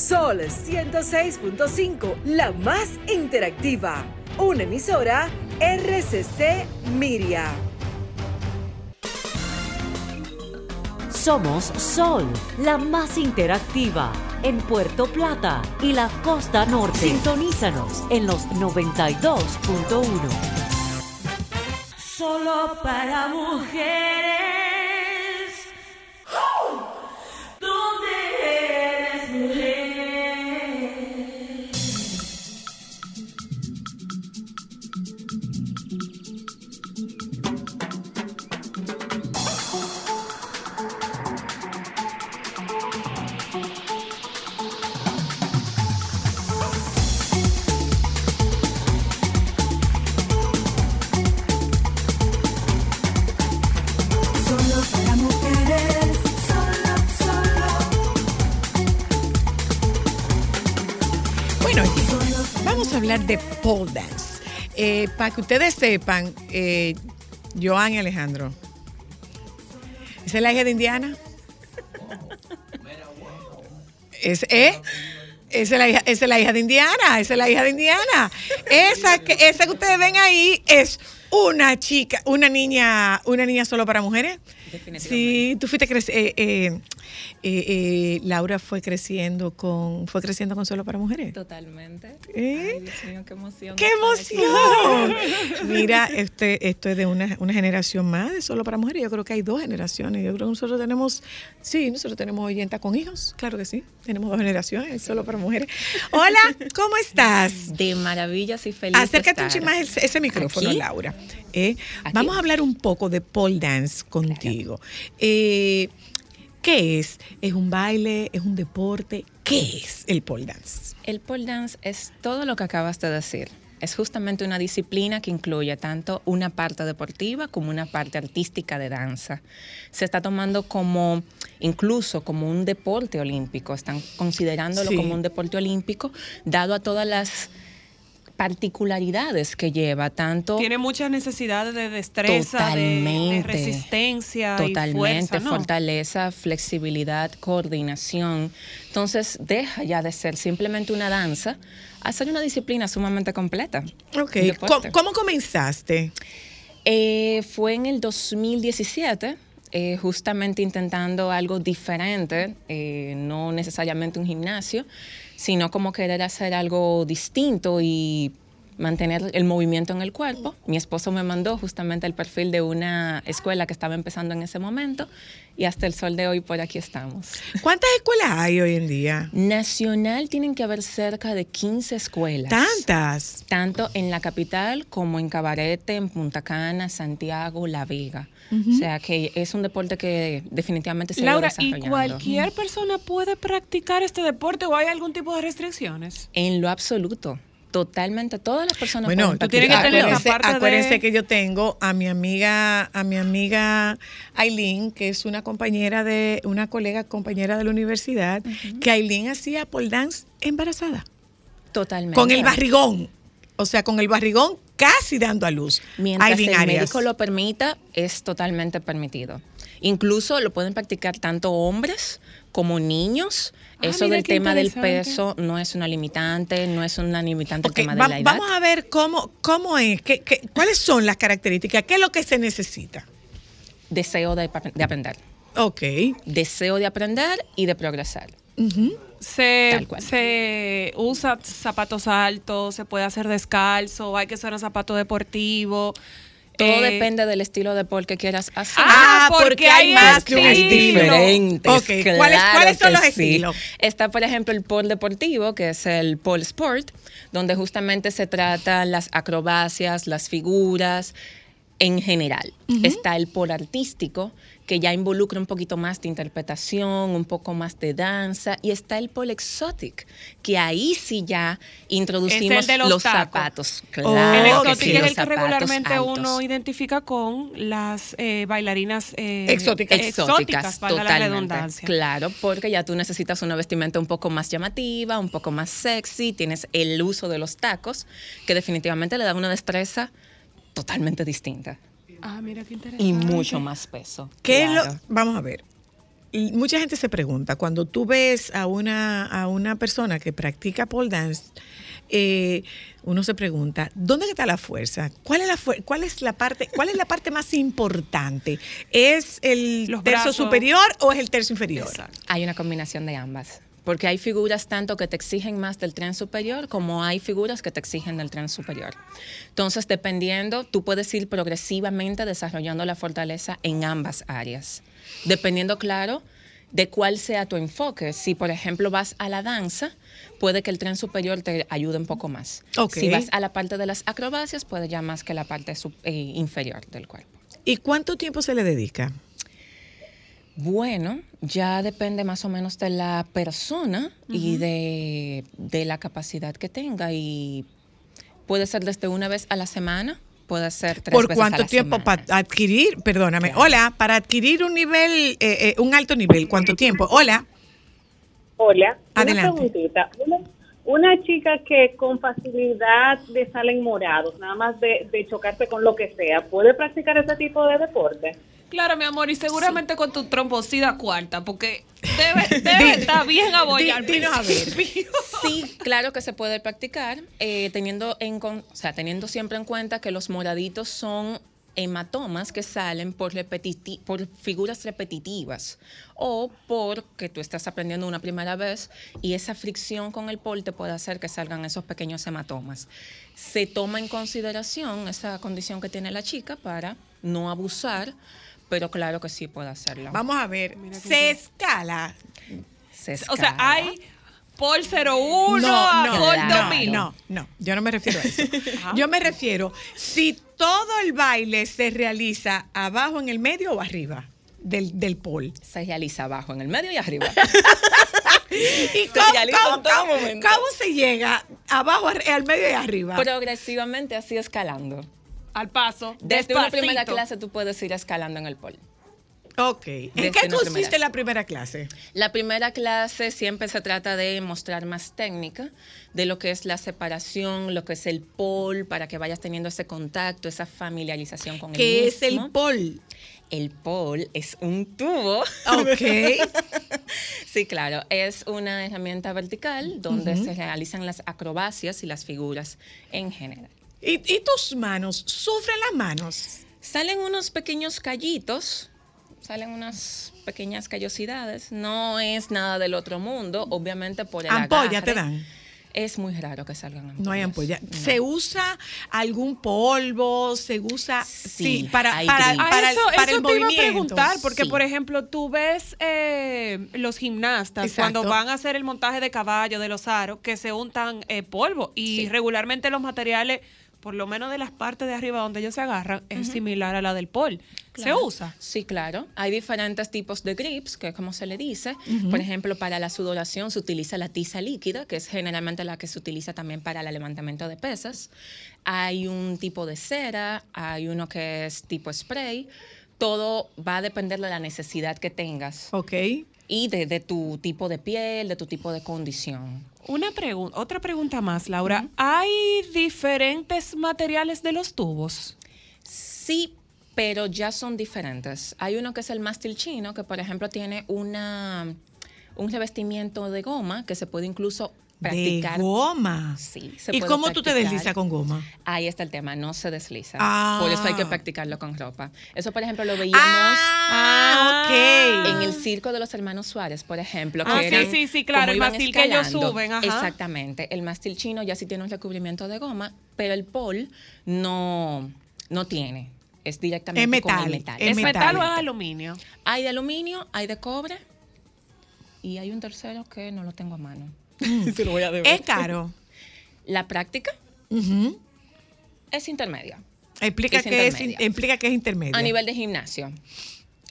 Sol 106.5, la más interactiva. Una emisora RCC Miria. Somos Sol, la más interactiva en Puerto Plata y la costa norte. Sintonízanos en los 92.1. Solo para mujeres. ¿Dónde de pole dance. Eh, para que ustedes sepan, eh, Joan y Alejandro. ¿Esa es la hija de Indiana? Es, ¿eh? Esa es, la hija, esa es la hija de Indiana, esa es la hija de Indiana. Esa que, esa que ustedes ven ahí es una chica, una niña, una niña solo para mujeres. Sí, tú fuiste eh, eh, eh, eh, Laura fue creciendo con, fue creciendo con solo para mujeres. Totalmente. ¿Eh? Ay, Dios mío, qué emoción. ¡Qué emoción! <laughs> Mira, este, esto es de una, una generación más de solo para mujeres. Yo creo que hay dos generaciones. Yo creo que nosotros tenemos, sí, nosotros tenemos oyentas con hijos. Claro que sí. Tenemos dos generaciones solo para mujeres. Hola, ¿cómo estás? De maravillas y feliz. Acércate un estar. más ese, ese micrófono, Aquí. Laura. Eh, vamos a hablar un poco de pole dance contigo. Eh, ¿Qué es? ¿Es un baile? ¿Es un deporte? ¿Qué es el pole dance? El pole dance es todo lo que acabas de decir. Es justamente una disciplina que incluye tanto una parte deportiva como una parte artística de danza. Se está tomando como, incluso como un deporte olímpico. Están considerándolo Sí. como un deporte olímpico, dado a todas las particularidades que lleva, tanto Tiene muchas necesidades de destreza, de- de, resistencia Totalmente, y fuerza, ¿no? fortaleza, flexibilidad, coordinación. Entonces deja ya de ser simplemente una danza a ser una disciplina sumamente completa. Ok. ¿Cómo, cómo comenzaste? Eh, fue en el 2017, eh, justamente intentando algo diferente, eh, no necesariamente un gimnasio, sino como querer hacer algo distinto y mantener el movimiento en el cuerpo. Mi esposo me mandó justamente el perfil de una escuela que estaba empezando en ese momento y hasta el sol de hoy por aquí estamos. ¿Cuántas escuelas hay hoy en día? Nacional tienen que haber cerca de 15 escuelas. Tantas. Tanto en la capital como en Cabarete, en Punta Cana, Santiago, La Vega. O sea que es un deporte que definitivamente se Laura, ha ¿y desarrollando. cualquier persona puede practicar este deporte o hay algún tipo de restricciones? En lo absoluto. Totalmente. Todas las personas Bueno, pueden tú tienes que tener acuérdense, aparte de- acuérdense que yo tengo a mi amiga, a mi amiga Aileen, que es una compañera de, una colega compañera de la universidad, que Aileen hacía pole dance embarazada. Totalmente. Con el barrigón. O sea, con el barrigón casi dando a luz. Mientras Aileen el Arias. médico lo permita, es totalmente permitido. Incluso lo pueden practicar tanto hombres como niños. Ah, Eso del tema del peso no es una limitante, no es una limitante el tema de va- la edad. vamos a ver cómo, cómo es, qué, qué- cuáles son las características, qué es lo que se necesita. Deseo de, de aprender. Ok. Deseo de aprender y de progresar. Ujú. Se, Tal cual. se usa zapatos altos, se puede hacer descalzo, hay que usar un zapato deportivo. Todo Eh, depende del estilo de deporte que quieras hacer. Ah, porque hay más de un estilo. diferentes. Ok, ¿cuáles- claro cuáles son que los sí. estilos? Está, por ejemplo, el pole deportivo, que es el pole sport, donde justamente se tratan las acrobacias, las figuras, en general. Está el pole artístico, que ya involucra un poquito más de interpretación, un poco más de danza. Y está el pole exotic, que ahí sí ya introducimos el los tacos. zapatos. el Claro que exótico sí, es los el que regularmente altos. uno identifica con las eh, bailarinas eh, exóticas, exóticas, valga la totalmente. redundancia. Claro, porque ya tú necesitas una vestimenta un poco más llamativa, un poco más sexy, tienes el uso de los tacos, que definitivamente le da una destreza totalmente distinta Ah, mira qué interesante. y mucho más peso. ¿Qué es lo- Claro. vamos a ver. Y mucha gente se pregunta, cuando tú ves a una, a una persona que practica pole dance, eh, uno se pregunta, ¿dónde está la fuerza? ¿Cuál es la, fuer- cuál es la, parte, ¿Cuál es la parte más importante? ¿Es el tercio brazos. superior o es el tercio inferior? Hay una combinación de ambas. Porque hay figuras tanto que te exigen más del tren superior como hay figuras que te exigen del tren superior. Entonces, dependiendo, tú puedes ir progresivamente desarrollando la fortaleza en ambas áreas. Dependiendo, claro, de cuál sea tu enfoque. Si, por ejemplo, vas a la danza, puede que el tren superior te ayude un poco más. Ok. Si vas a la parte de las acrobacias, puede ya más que la parte eh, inferior del cuerpo. ¿Y cuánto tiempo se le dedica? Bueno, ya depende más o menos de la persona y de, de la capacidad que tenga. Y puede ser desde una vez a la semana, puede ser tres ¿Por veces a cuánto la tiempo semana. para adquirir? Perdóname. Hola, para adquirir un nivel, eh, eh, un alto nivel, ¿cuánto tiempo? Hola. Hola, Adelante. Una, una chica que con facilidad le salen morados, nada más de, de chocarse con lo que sea, ¿puede practicar ese tipo de deporte? Claro, mi amor, y seguramente con tu trombocida cuarta, porque debe, <laughs> debe estar bien abollado. Sí, claro que se puede practicar, eh, teniendo, en, o sea, teniendo siempre en cuenta que los moraditos son hematomas que salen por, por figuras repetitivas o porque tú estás aprendiendo una primera vez y esa fricción con el pol te puede hacer que salgan esos pequeños hematomas. Se toma en consideración esa condición que tiene la chica para no abusar, pero claro que sí puede hacerlo. Vamos a ver. Se escala. Se O sea, hay por 01 no, a no, por no, 2000. no, no, yo no me refiero a eso. <laughs> Yo me refiero, si todo el baile se realiza abajo, en el medio o arriba del, del pole. Se realiza abajo, en el medio y arriba. <laughs> ¿Y cómo, cómo- cómo- momento. cómo se llega abajo, al medio y arriba? Progresivamente así escalando. Al paso. Desde una primera despacito. clase tú puedes ir escalando en el pol. Ok. ¿En Desde qué consiste primera. la primera clase? La primera clase siempre se trata de mostrar más técnica de lo que es la separación, lo que es el pol, para que vayas teniendo ese contacto, esa familiarización con el ¿Qué es el mismo. pol? El pol es un tubo. Ok. <laughs> sí, claro. Es una herramienta vertical donde se realizan las acrobacias y las figuras en general. ¿Y, y tus manos? ¿Sufren las manos? Salen unos pequeños callitos, salen unas pequeñas callosidades. No es nada del otro mundo, obviamente por el ¿Ampolla te agarre. dan? Es muy raro que salgan ampollas. No hay ampolla. ¿Se usa algún polvo? ¿Se usa? Sí, para, hay para, grip. Ah, para, eso, para eso el te iba a movimiento. preguntar, porque Sí. por ejemplo, tú ves eh, los gimnastas Exacto. cuando van a hacer el montaje de caballo, de los aros, que se untan eh, polvo y Sí. regularmente los materiales, por lo menos de las partes de arriba donde ellos se agarran, es similar a la del pol. ¿Se usa? Sí, claro. Hay diferentes tipos de grips, que es como se le dice. Por ejemplo, para la sudoración se utiliza la tiza líquida, que es generalmente la que se utiliza también para el levantamiento de pesas. Hay un tipo de cera, hay uno que es tipo spray. Todo va a depender de la necesidad que tengas. Ok. Y de, de tu tipo de piel, de tu tipo de condición. Una pregunta, otra pregunta más, Laura. ¿Hay diferentes materiales de los tubos? Sí, pero ya son diferentes. Hay uno que es el mástil chino, que por ejemplo tiene una, un revestimiento de goma que se puede incluso practicar. De goma. Sí. se ¿Y puede cómo tú te practicar. deslizas con goma? Ahí está el tema, no se desliza. Ah. Por eso hay que practicarlo con ropa. Eso, por ejemplo, lo veíamos Ah, en el circo de los hermanos Suárez, por ejemplo. Ah, que sí, eran sí, sí, claro, el iban mástil que ellos suben, ajá. Exactamente. El mástil chino ya sí tiene un recubrimiento de goma, pero el pol no, no tiene. Es directamente Es con metal, el metal. es ¿Es metal o es aluminio? Hay de aluminio, hay de cobre y hay un tercero que no lo tengo a mano. <laughs> Se lo voy a deber. Es caro. La práctica es intermedia. Explica Es que es, intermedia. implica que es intermedia. A nivel de gimnasio.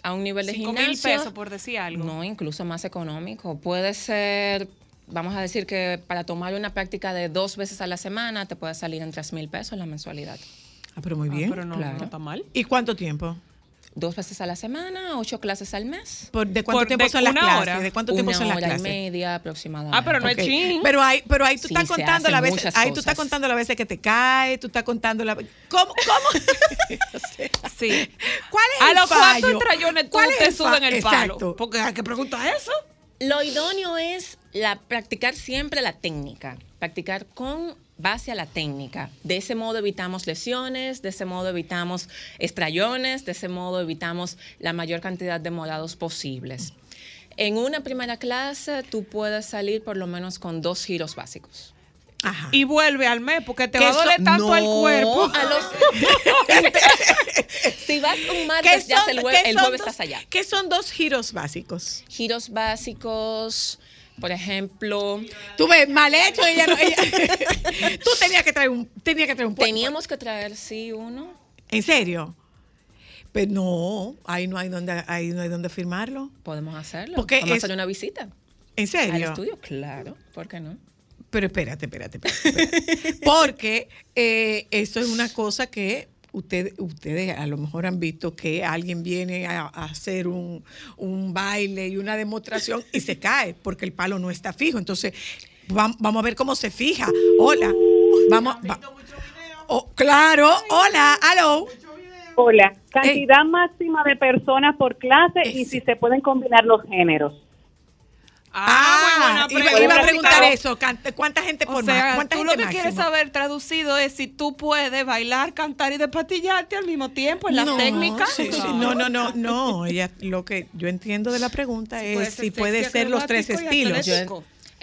A un nivel de Cinco mil gimnasio. pesos, por decir algo. No, incluso más económico. Puede ser, vamos a decir que para tomar una práctica de dos veces a la semana te puede salir en tres mil pesos la mensualidad. Ah, pero muy bien. pero no, Claro. no está mal. ¿Y cuánto tiempo? Dos veces a la semana, ocho clases al mes. ¿Por- ¿De cuánto Por- tiempo de son las una clases? hora. ¿De cuánto tiempo Una son las hora clases? y media aproximadamente. Ah, pero no Ok. es chin. Pero ahí, pero ahí tú Sí, estás contando las veces, ahí tú estás contando las veces que te caes, tú estás contando la ¿Cómo? ¿Cómo? <laughs> Sí. ¿Cuál es ¿A el los fallo? cuántos trayones tú ¿Cuál es te suben el palo? Exacto. Porque hay que preguntar eso. Lo idóneo es la, practicar siempre la técnica, practicar con base a la técnica. De ese modo evitamos lesiones, de ese modo evitamos estrellones, de ese modo evitamos la mayor cantidad de morados posibles. En una primera clase tú puedes salir por lo menos con dos giros básicos. Ajá. Y vuelve al mes porque te va a doler tanto el No, cuerpo. a los- <laughs> si vas un ¿Qué martes, ya son- el, qué jue- el son jueves dos- estás allá. ¿Qué son dos giros básicos? Giros básicos, por ejemplo, Tú ves, mal hecho, ella no. ella- <laughs> tú tenías que traer un, tenía que traer un teníamos que traer, sí, uno. ¿En serio? Pues no, ahí no hay donde, ahí no hay donde firmarlo. Podemos hacerlo. Porque Vamos a hacer una visita ¿En al serio? estudio. Claro, ¿por qué no? Pero espérate, espérate, espérate. espérate. <laughs> Porque eh, eso es una cosa que usted- ustedes a lo mejor han visto que alguien viene a, a hacer un, un baile y una demostración y se cae porque el palo no está fijo. Entonces, vam- vamos a ver cómo se fija. Hola. Vamos. va- Oh, claro, hola, hello. Hola, cantidad máxima de personas por clase y si se pueden combinar los géneros. Ah, muy buena iba, pregunta. iba a preguntar eso. ¿Cuánta gente O por sea, más? ¿Cuánta tú gente lo que quieres máximo? saber traducido es si tú puedes bailar, cantar y despatillarte al mismo tiempo en las no, técnicas. sí, sí, no, no, no, no. Ella, lo que yo entiendo de la pregunta puede es ser si puede sexy, ser los tres estilos.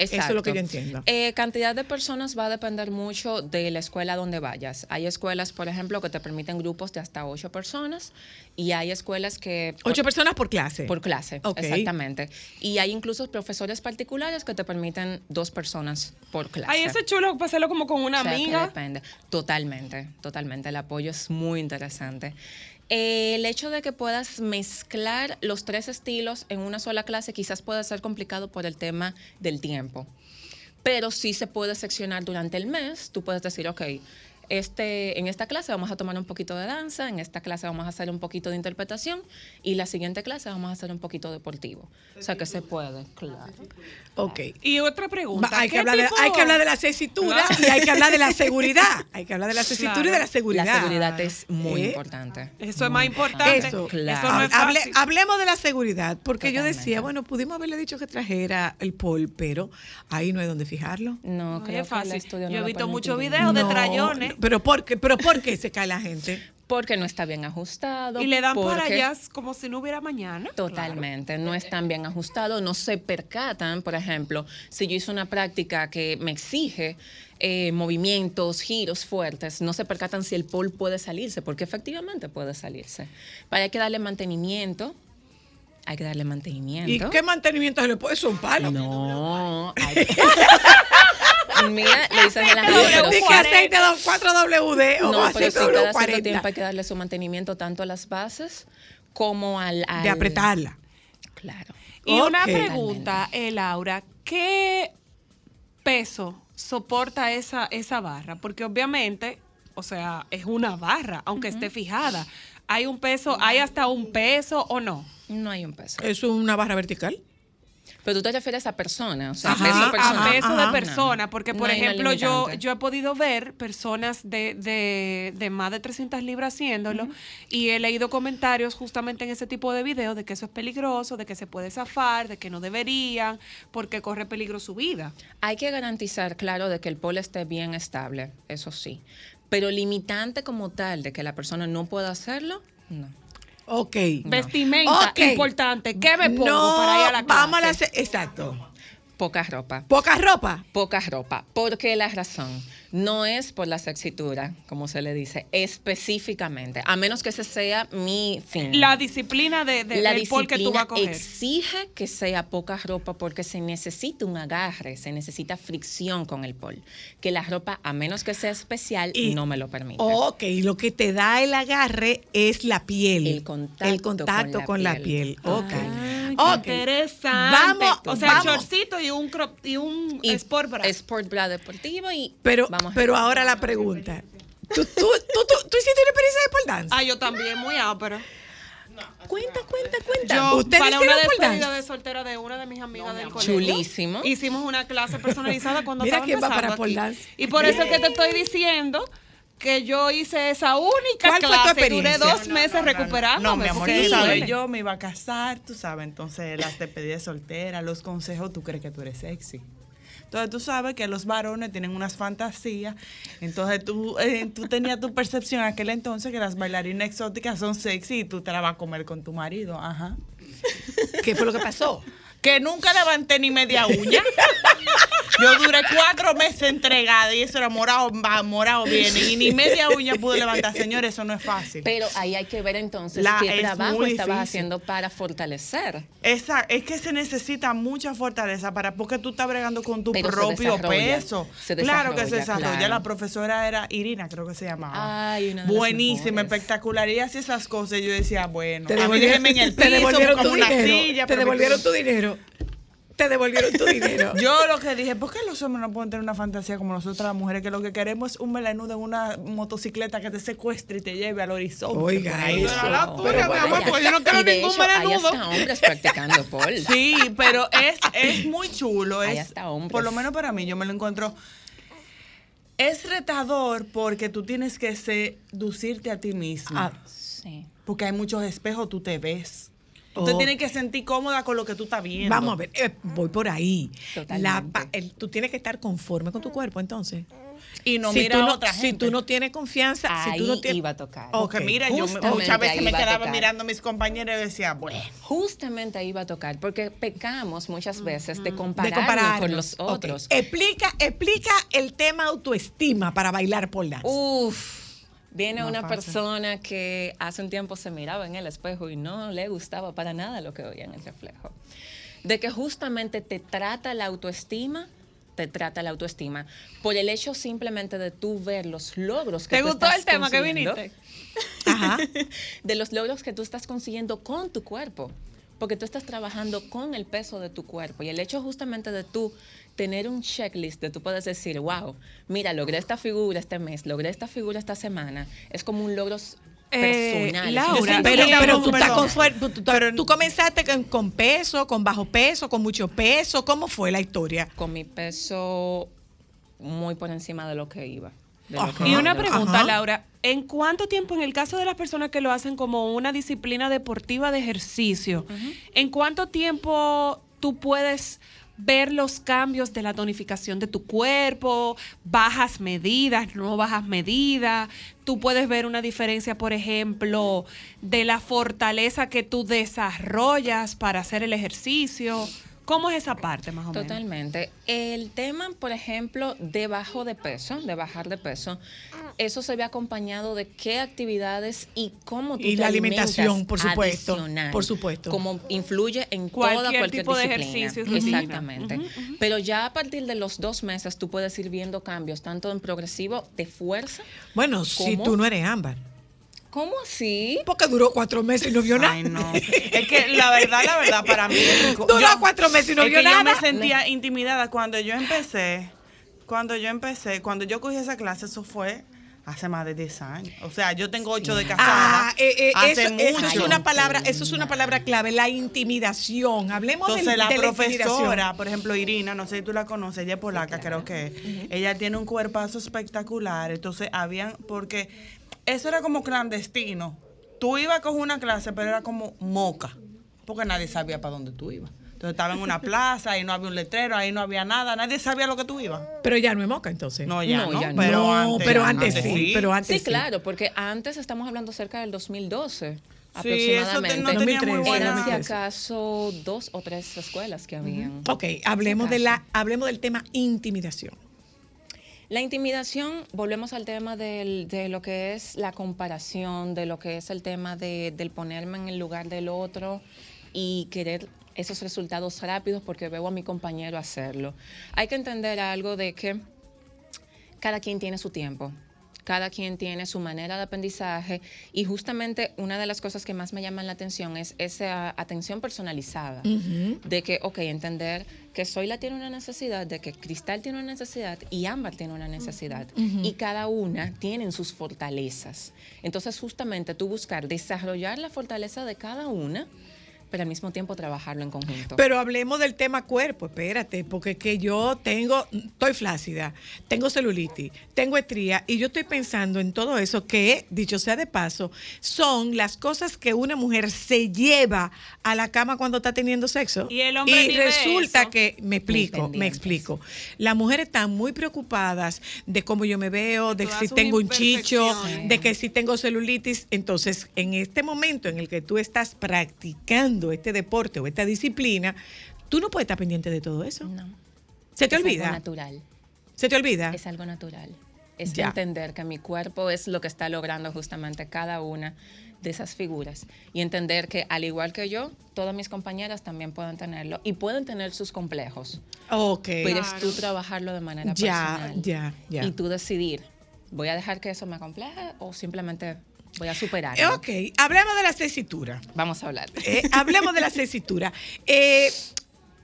Atlético. Eso es lo que yo Exacto. entiendo. Eh, cantidad de personas va a depender mucho de la escuela donde vayas. Hay escuelas, por ejemplo, que te permiten grupos de hasta ocho personas y hay escuelas que... Ocho personas por clase. Por clase, Ok. exactamente. Y hay incluso profesores particulares que te permiten dos personas por clase. Ay, eso es chulo pasarlo como con una O sea, que amiga. depende. Totalmente, totalmente. El apoyo es muy interesante. Eh, el hecho de que puedas mezclar los tres estilos en una sola clase quizás puede ser complicado por el tema del tiempo. Pero sí se puede seccionar durante el mes. Tú puedes decir, ok, este, en esta clase vamos a tomar un poquito de danza, en esta clase vamos a hacer un poquito de interpretación y la siguiente clase vamos a hacer un poquito deportivo. O sea que se puede, claro. Ok. Y otra pregunta. Va, hay, que ¿qué hablar de, tipo- hay que hablar de la <laughs> tesitura Claro. y hay que hablar de la seguridad. Hay que hablar de la tesitura y de la seguridad. La seguridad es muy ¿Eh? importante. Eso es más importante. Eso, Claro. Eso no es Hable- fácil. hablemos de la seguridad, porque yo decía, bueno, pudimos haberle dicho que trajera el pol, pero ahí no hay donde fijarlo. No, No creo es que el fácil. estudio no Yo he visto muchos videos de No, trayones. Pero ¿por qué? ¿Pero por qué se cae la gente? Porque no está bien ajustado. Y le dan para porque- allá como si no hubiera mañana. Totalmente, no están bien ajustados, no se percatan, por ejemplo, si yo hice una práctica que me exige eh, movimientos, giros fuertes, no se percatan si el pol puede salirse, porque efectivamente puede salirse. Pero hay que darle mantenimiento, hay que darle ¿Y mantenimiento. qué mantenimiento se le puede? Es un palo. No, hay que- <laughs> <laughs> Mira, lo dices en la radio, pero sí. aceite 4WD o No, pero sí, cada cierto 40. tiempo hay que darle su mantenimiento tanto a las bases como al... De al- apretarla. Claro. Y una pregunta, eh, Laura, ¿qué peso soporta esa, esa barra? Porque obviamente, o sea, es una barra, aunque esté fijada. ¿Hay un peso, hay hasta un peso o no? No hay un peso. ¿Es una barra vertical? Pero tú te refieres a persona, o sea, Ajá, peso ajá, persona. a peso ajá. de persona, porque por ejemplo yo, yo he podido ver personas de, de, de más de 300 libras haciéndolo y he leído comentarios justamente en ese tipo de videos de que eso es peligroso, de que se puede zafar, de que no deberían, porque corre peligro su vida. Hay que garantizar, claro, de que el polo esté bien estable, eso sí. Pero limitante como tal de que la persona no pueda hacerlo, no. Ok. Vestimenta, Ok. importante. ¿Qué me pongo no, para ir a la clase? Vamos a la... Exacto. Poca ropa. ¿Poca ropa? Poca ropa. ¿Por qué la razón? No es por la sexitura, como se le dice, específicamente, a menos que ese sea mi fin. La disciplina de, de- la del pol que tú vas a coger. exige que sea poca ropa porque se necesita un agarre, se necesita fricción con el pol. Que la ropa, a menos que sea especial, Y- no me lo permite. Ok, lo que te da el agarre es la piel. El contacto El contacto con la, piel. Ok. Qué Ok. interesante. Vamos, o sea, vamos. shortcito y un crop y un Y sport bra. Sport bra deportivo y Pero, vamos pero ahora la pregunta. ¿Tú, tú, tú, tú, tú hiciste una experiencia de pole dance? Ah, yo también, muy ápero. Cuenta, cuenta, cuenta. Yo, ¿Ustedes para una despedida dance? de soltera de una de mis amigas del colegio. Chulísimo. Hicimos una clase personalizada cuando Mira estaba quién va para pole dance. Y por eso es que te estoy diciendo que yo hice esa única ¿Cuál fue tu clase y duré dos meses recuperándome. No, mi amor, tú sabes, yo me iba a casar, tú sabes, entonces las despedidas solteras, los consejos, tú crees que tú eres sexy. Entonces tú sabes que los varones tienen unas fantasías, entonces tú, eh, tú tenías tu percepción en aquel entonces que las bailarinas exóticas son sexy y tú te la vas a comer con tu marido, ajá. ¿Qué fue lo que pasó? Que nunca levanté ni media uña. Yo duré cuatro meses entregada y eso era morado, va, morado viene. Y ni media uña pude levantar, señores, eso no es fácil. Pero ahí hay que ver entonces La- qué es trabajo estabas haciendo para fortalecer. Esa, es que se necesita mucha fortaleza para porque tú estás bregando con tu Pero propio peso. se claro que se desarrolla, claro. La profesora era Irina, creo que se llamaba. Ay, una Buenísima, espectacular. Y hacía esas cosas. Yo decía, bueno, Te a mí devolvieron, déjenme en el te piso, como una dinero. silla. te devolvieron tu dinero. Te devolvieron tu dinero. <laughs> Yo lo que dije, ¿por qué los hombres no pueden tener una fantasía como nosotras las mujeres? Que lo que queremos es un melanudo en una motocicleta que te secuestre y te lleve al horizonte. Oiga, eso. No, tuya, pero mi amor, vaya. porque yo no quiero ningún hecho, hay melanudo. hasta hombres practicando <laughs> pole. Sí, pero es, es muy chulo. Hay Es, hasta hombres. por lo menos para mí, yo me lo encuentro. Es retador porque tú tienes que seducirte a ti misma. Ah. Sí. Porque hay muchos espejos, tú te ves. Tú te tienes que sentir cómoda con lo que tú estás viendo. Vamos a ver, eh, voy por ahí. Totalmente. La pa- el- tú tienes que estar conforme con tu cuerpo, entonces. Y no si mira tú a no, otra Si gente. tú no tienes confianza, si Ahí tú no tienes... iba a tocar. Porque Ok, mira, yo me- justamente muchas veces ahí me a quedaba tocar. mirando a mis compañeros y decía, bueno. Justamente ahí iba a tocar, porque pecamos muchas veces de de compararnos compararnos. con los Ok. otros. Explica, explica el tema autoestima para bailar pole dance. Uf, viene una fácil. persona que hace un tiempo se miraba en el espejo y no le gustaba para nada lo que veía en el reflejo. De que justamente te trata la autoestima, te trata la autoestima por el hecho simplemente de tú ver los logros que ¿Te tú gustó estás el tema que consiguiendo, viniste? <laughs> Ajá. de los logros que tú estás consiguiendo con tu cuerpo. Porque tú estás trabajando con el peso de tu cuerpo. Y el hecho justamente de tú tener un checklist, de tú puedes decir, wow, mira, logré esta figura este mes, logré esta figura esta semana, es como un logro Eh, personal. Laura, pero, tú, estás perdón. con suer- tú, tú- tú comenzaste con, con peso, con bajo peso, con mucho peso. ¿Cómo fue la historia? con mi peso muy por encima de lo que iba. lo que Y iba. una pregunta, Ajá. Laura. ¿En cuánto tiempo, en el caso de las personas que lo hacen como una disciplina deportiva de ejercicio, en cuánto tiempo tú puedes ver los cambios de la tonificación de tu cuerpo, bajas medidas, no bajas medidas? Tú puedes ver una diferencia, por ejemplo, de la fortaleza que tú desarrollas para hacer el ejercicio. ¿Cómo es esa parte, más o menos? Totalmente. El tema, por ejemplo, de bajo de peso, de bajar de peso, eso se ve acompañado de qué actividades y cómo tú Y te la alimentación, por supuesto, adicional. por supuesto. Cómo influye en Cualquier toda cualquier tipo de ejercicio. Exactamente. Pero ya a partir de los dos meses tú puedes ir viendo cambios, tanto en progresivo de fuerza. Bueno, si tú no eres ámbar. ¿Cómo así? Porque duró cuatro meses y no vio nada. Ay, no. <laughs> Es que la verdad, la verdad, para mí. Duró cuatro meses y no es vio que Yo nada. me sentía intimidada cuando yo empecé. Cuando yo empecé, cuando yo cogí esa clase, eso fue hace más de 10 años. O sea, yo tengo 8 de casada. Ah, eh, eh, hace eso, eso es mucho. una palabra, eso es una palabra clave, la intimidación. Hablemos Entonces la de la profesora, por ejemplo, Irina, no sé si tú la conoces, ella es polaca, creo que es. ella tiene un cuerpazo espectacular, entonces habían, porque eso era como clandestino. Tú ibas a coger una clase, pero era como moca, porque nadie sabía para dónde tú ibas. Entonces estaba en una plaza, ahí no había un letrero, ahí no había nada, nadie sabía lo que tú ibas. Pero ya no es moca entonces. No, ya no, No, ya no. pero No, antes, pero antes sí, pero antes sí, claro, porque antes estamos hablando cerca del 2012 Sí, eso te- aproximadamente. no tenía muy 2013, Eran si 2013. acaso dos o tres escuelas que habían. Ok, hablemos, de la, hablemos del tema intimidación. La intimidación, volvemos al tema del- de lo que es la comparación, de lo que es el tema de, del ponerme en el lugar del otro y querer esos resultados rápidos porque veo a mi compañero hacerlo. Hay que entender algo de que cada quien tiene su tiempo. Cada quien tiene su manera de aprendizaje y justamente una de las cosas que más me llaman la atención es esa atención personalizada de que, ok, entender que Zoila tiene una necesidad, de que Cristal tiene una necesidad y Ámbar tiene una necesidad. Y cada una tiene sus fortalezas. Entonces, justamente tú buscar desarrollar la fortaleza de cada una, pero al mismo tiempo trabajarlo en conjunto. Pero hablemos del tema cuerpo, espérate, porque que yo tengo, estoy flácida, tengo celulitis, tengo estría y yo estoy pensando en todo eso que, dicho sea de paso, son las cosas que una mujer se lleva a la cama cuando está teniendo sexo. Y el hombre Y resulta eso. que, me explico, me explico, las mujeres están muy preocupadas de cómo yo me veo, de Todas si tengo un chicho, de que si tengo celulitis. Entonces, en este momento en el que tú estás practicando este deporte o esta disciplina, tú no puedes estar pendiente de todo eso. No. ¿Se te Es olvida? Algo natural. ¿Se te olvida? Es algo natural. Es Ya. entender que mi cuerpo es lo que está logrando justamente cada una de esas figuras. Y entender que al igual que yo, todas mis compañeras también pueden tenerlo y pueden tener sus complejos. Ok. Pero es tú trabajarlo de manera Ya, personal. ya, ya. Y tú decidir, ¿voy a dejar que eso me acompleje o simplemente voy a superar? Eh, Ok, hablemos de la tesitura. Vamos a hablar. Eh, hablemos de la tesitura. <laughs> Eh,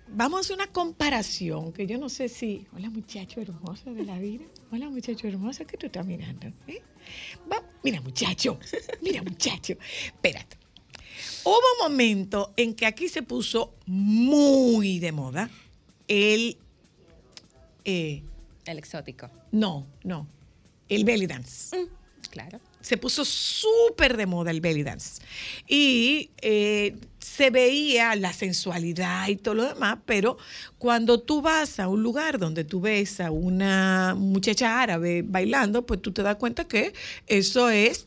vamos a hacer una comparación que yo no sé si. Hola, muchacho hermoso de la vida. Hola, muchacho hermoso, ¿qué tú estás mirando? ¿Eh? Va- Mira, muchacho. Mira, muchacho. Espérate. Hubo un momento en que aquí se puso muy de moda el. eh, El exótico. no, no. El belly dance Claro. Se puso súper de moda el belly dance. Y eh, se veía la sensualidad y todo lo demás, pero cuando tú vas a un lugar donde tú ves a una muchacha árabe bailando, pues tú te das cuenta que eso es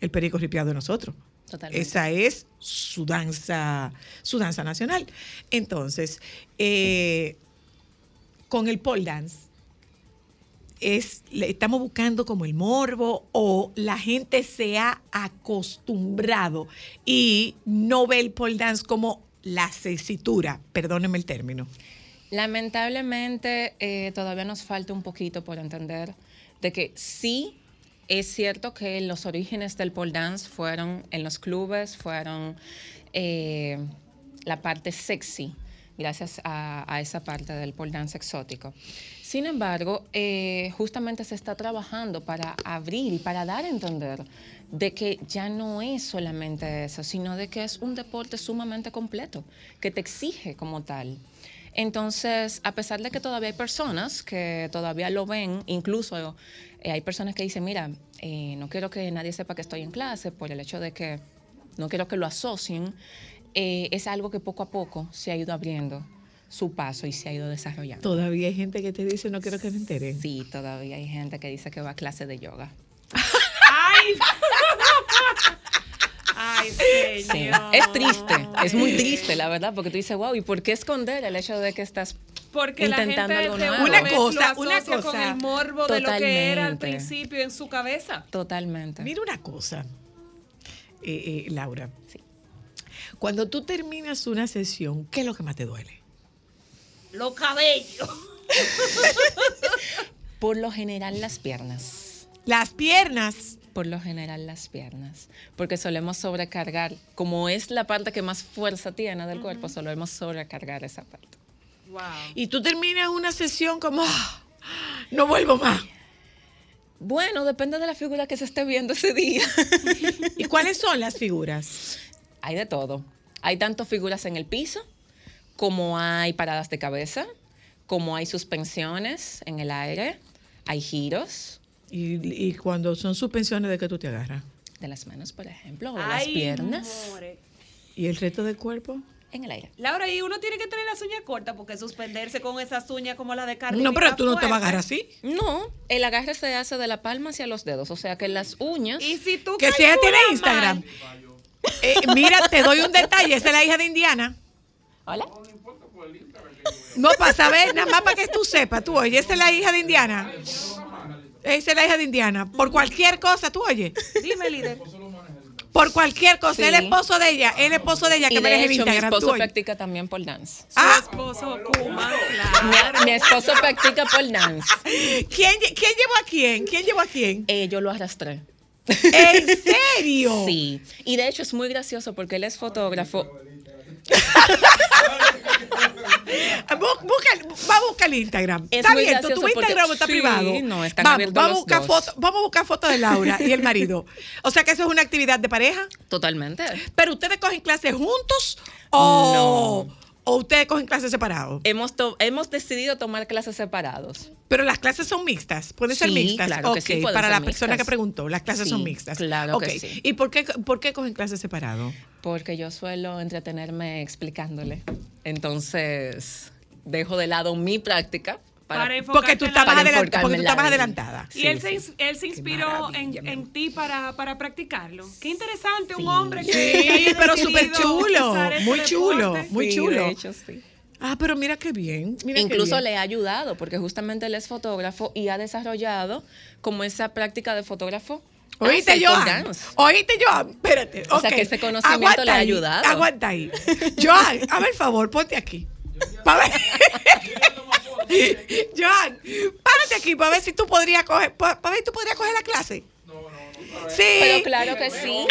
el perico ripiado de nosotros. Totalmente. Esa es su danza, su danza nacional. Entonces, eh, con el pole dance, es, estamos buscando como el morbo o la gente se ha acostumbrado y no ve el pole dance como la cesitura, perdónenme el término. Lamentablemente eh, todavía nos falta un poquito por entender de que sí es cierto que los orígenes del pole dance fueron en los clubes, fueron eh, la parte sexy, gracias a, esa parte del pole dance exótico. Sin embargo, eh, justamente se está trabajando para abrir y para dar a entender de que ya no es solamente eso, sino de que es un deporte sumamente completo, que te exige como tal. Entonces, a pesar de que todavía hay personas que todavía lo ven, incluso eh, hay personas que dicen, mira, eh, no quiero que nadie sepa que estoy en clase por el hecho de que no quiero que lo asocien, eh, es algo que poco a poco se ha ido abriendo su paso y se ha ido desarrollando. Todavía hay gente que te dice, no quiero que me enteren. Sí, todavía hay gente que dice que va a clase de yoga. ¡Ay! ¡Ay, Sí, señor! Es triste, es muy triste, la verdad, porque tú dices, wow, ¿y por qué esconder el hecho de que estás Porque la gente intentando algo de nuevo? una Una cosa, una con cosa. el morbo de lo que era al principio en su cabeza. Totalmente. Mira una cosa, eh, eh, Laura. Cuando tú terminas una sesión, ¿qué es lo que más te duele? Los cabellos. <laughs> Por lo general las piernas. Las piernas. Por lo general las piernas. Porque solemos sobrecargar, como es la parte que más fuerza tiene del cuerpo, solemos sobrecargar esa parte. Wow. Y tú terminas una sesión como, "Ah, no vuelvo más. Bueno, depende de la figura que se esté viendo ese día. <laughs> ¿Y cuáles son las figuras? Hay de todo. Hay tanto figuras en el piso, como hay paradas de cabeza, como hay suspensiones en el aire, hay giros Y, y cuando son suspensiones, ¿de qué tú te agarras? de las manos, por ejemplo, o de las piernas. ¿Y el resto del cuerpo? en el aire. Laura, y uno tiene que tener las uñas cortas porque suspenderse con esas uñas como la de Carmen. No, pero tú no te vas a agarrar así. No, el agarre se hace de la palma hacia los dedos, o sea que las uñas. Y si tú Que si ella tiene Instagram. Eh, mira, te doy un detalle. Esa es la hija de Indiana. Hola. No, para saber, nada más para que tú sepas. Tú oye, esa es la hija de Indiana. Esa es la hija de Indiana. Por cualquier cosa, tú oye. Dime, líder. Por cualquier cosa. Sí. El esposo de ella. El esposo de ella que Y me de deje en hecho, mi tú esposo oye. practica también por dance. Ah, esposo Kuma, Mi, mi esposo practica por dance. ¿quién, lle- ¿Quién llevó a quién? ¿Quién llevó a quién? Eh, yo lo arrastré. ¿En serio? Sí. Y de hecho es muy gracioso porque él es fotógrafo. <laughs> Bu- busca- va a buscar el Instagram. Es está abierto, tu gracioso porque- Instagram está sí, privado. no, están vamos, vamos, los buscar foto- vamos a buscar fotos de Laura y el marido. O sea que eso es una actividad de pareja. Totalmente. Pero ustedes cogen clases juntos o, o ustedes cogen clases separados. Hemos, hemos decidido tomar clases separados. Pero las clases son mixtas, pueden ser mixtas. claro que sí, para la persona que preguntó, las clases son mixtas. claro que Ok, sí. ¿Y por qué, por qué cogen clases separados? Porque yo suelo entretenerme explicándole. Entonces, dejo de lado mi práctica. Para, Para Porque tú estabas, para adelant- enfocarme porque tú en la estabas vida. adelantada. Y Sí, él, se, sí. él se inspiró en, en ti para, para practicarlo. Qué interesante, un Sí. hombre que Sí, pero súper chulo, este muy chulo, muy chulo. de hecho, sí. Ah, pero mira qué bien. mira qué Incluso bien. le ha ayudado, porque justamente él es fotógrafo y ha desarrollado como esa práctica de fotógrafo. Oíste, Joan. Oíste, Joan. Espérate. O sea, que ese conocimiento Aguanta le ha ahí, ayudado. Aguanta ahí. Joan, a ver, favor, ponte aquí. Pa' ver. <laughs> <laughs> Joan, párate aquí para ver si tú podrías coger, para ver si tú podrías coger la clase. No, no, no. Sí. Pero claro que sí.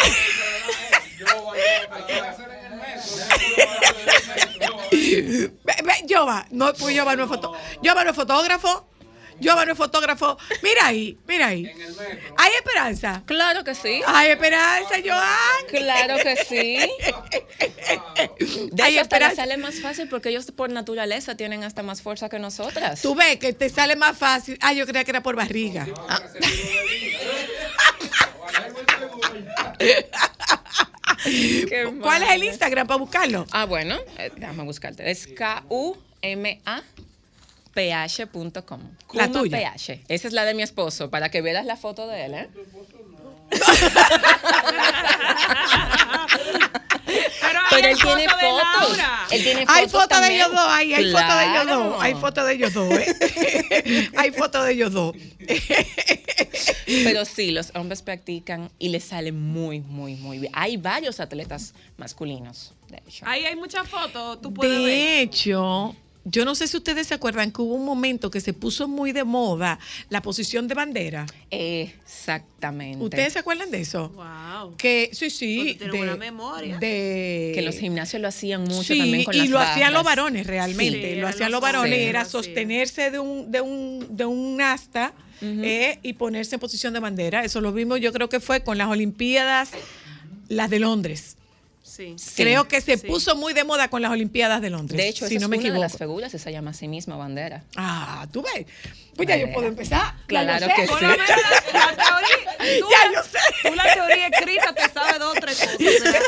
Ve, ve, Jova, no, pues Jova no es foto, Jova no es fotógrafo. Es fotógrafo. Mira ahí, mira ahí. Hay esperanza. Claro que sí. Hay esperanza, Joan. Claro que sí. <laughs> De Hay hasta sale más fácil porque ellos por naturaleza tienen hasta más fuerza que nosotras. Tú ves que te sale más fácil. Ah, yo creía que era por barriga. <laughs> ¿Cuál es el. Instagram para buscarlo? Ah, bueno, eh, déjame buscarte. Es K-U-M-A-P-H.com. La tuya. PH. Esa es la de mi esposo, para que veas la foto de él, ¿eh? Pero, <laughs> Pero hay él tiene foto de fotos. Laura. Él tiene Hay fotos de ellos dos, ahí, hay fotos de ellos dos, hay fotos de ellos dos, ¿eh? <laughs> hay fotos de ellos dos. <laughs> Pero sí, los hombres practican y les sale muy, muy, muy bien. Hay varios atletas masculinos, de hecho. Ahí hay muchas fotos, tú puedes ver. De hecho, yo no sé si ustedes se acuerdan que hubo un momento que se puso muy de moda la posición de bandera. Exactamente. ¿Ustedes se acuerdan de eso? Wow. Que sí, sí, de, buena memoria. de- Que los gimnasios lo hacían mucho Sí, también con y las lo hacían los varones realmente. Sí, lo hacían los varones, era sí. sostenerse de un, de un, de un asta eh, y ponerse en posición de bandera. Eso lo vimos, yo creo que fue con las Olimpiadas, las de Londres. Sí. Creo que se sí. puso muy de moda con las Olimpiadas de Londres. De hecho, si esa no es me una de equivoco. las figuras se llama a sí misma bandera. Ah, tú ves. Pues ya yo puedo empezar. Claro que Por sí. lo menos la, <laughs> la teoría. Tú, Ya la- yo sé. Tú la teoría escrita te sabes dos o tres cosas.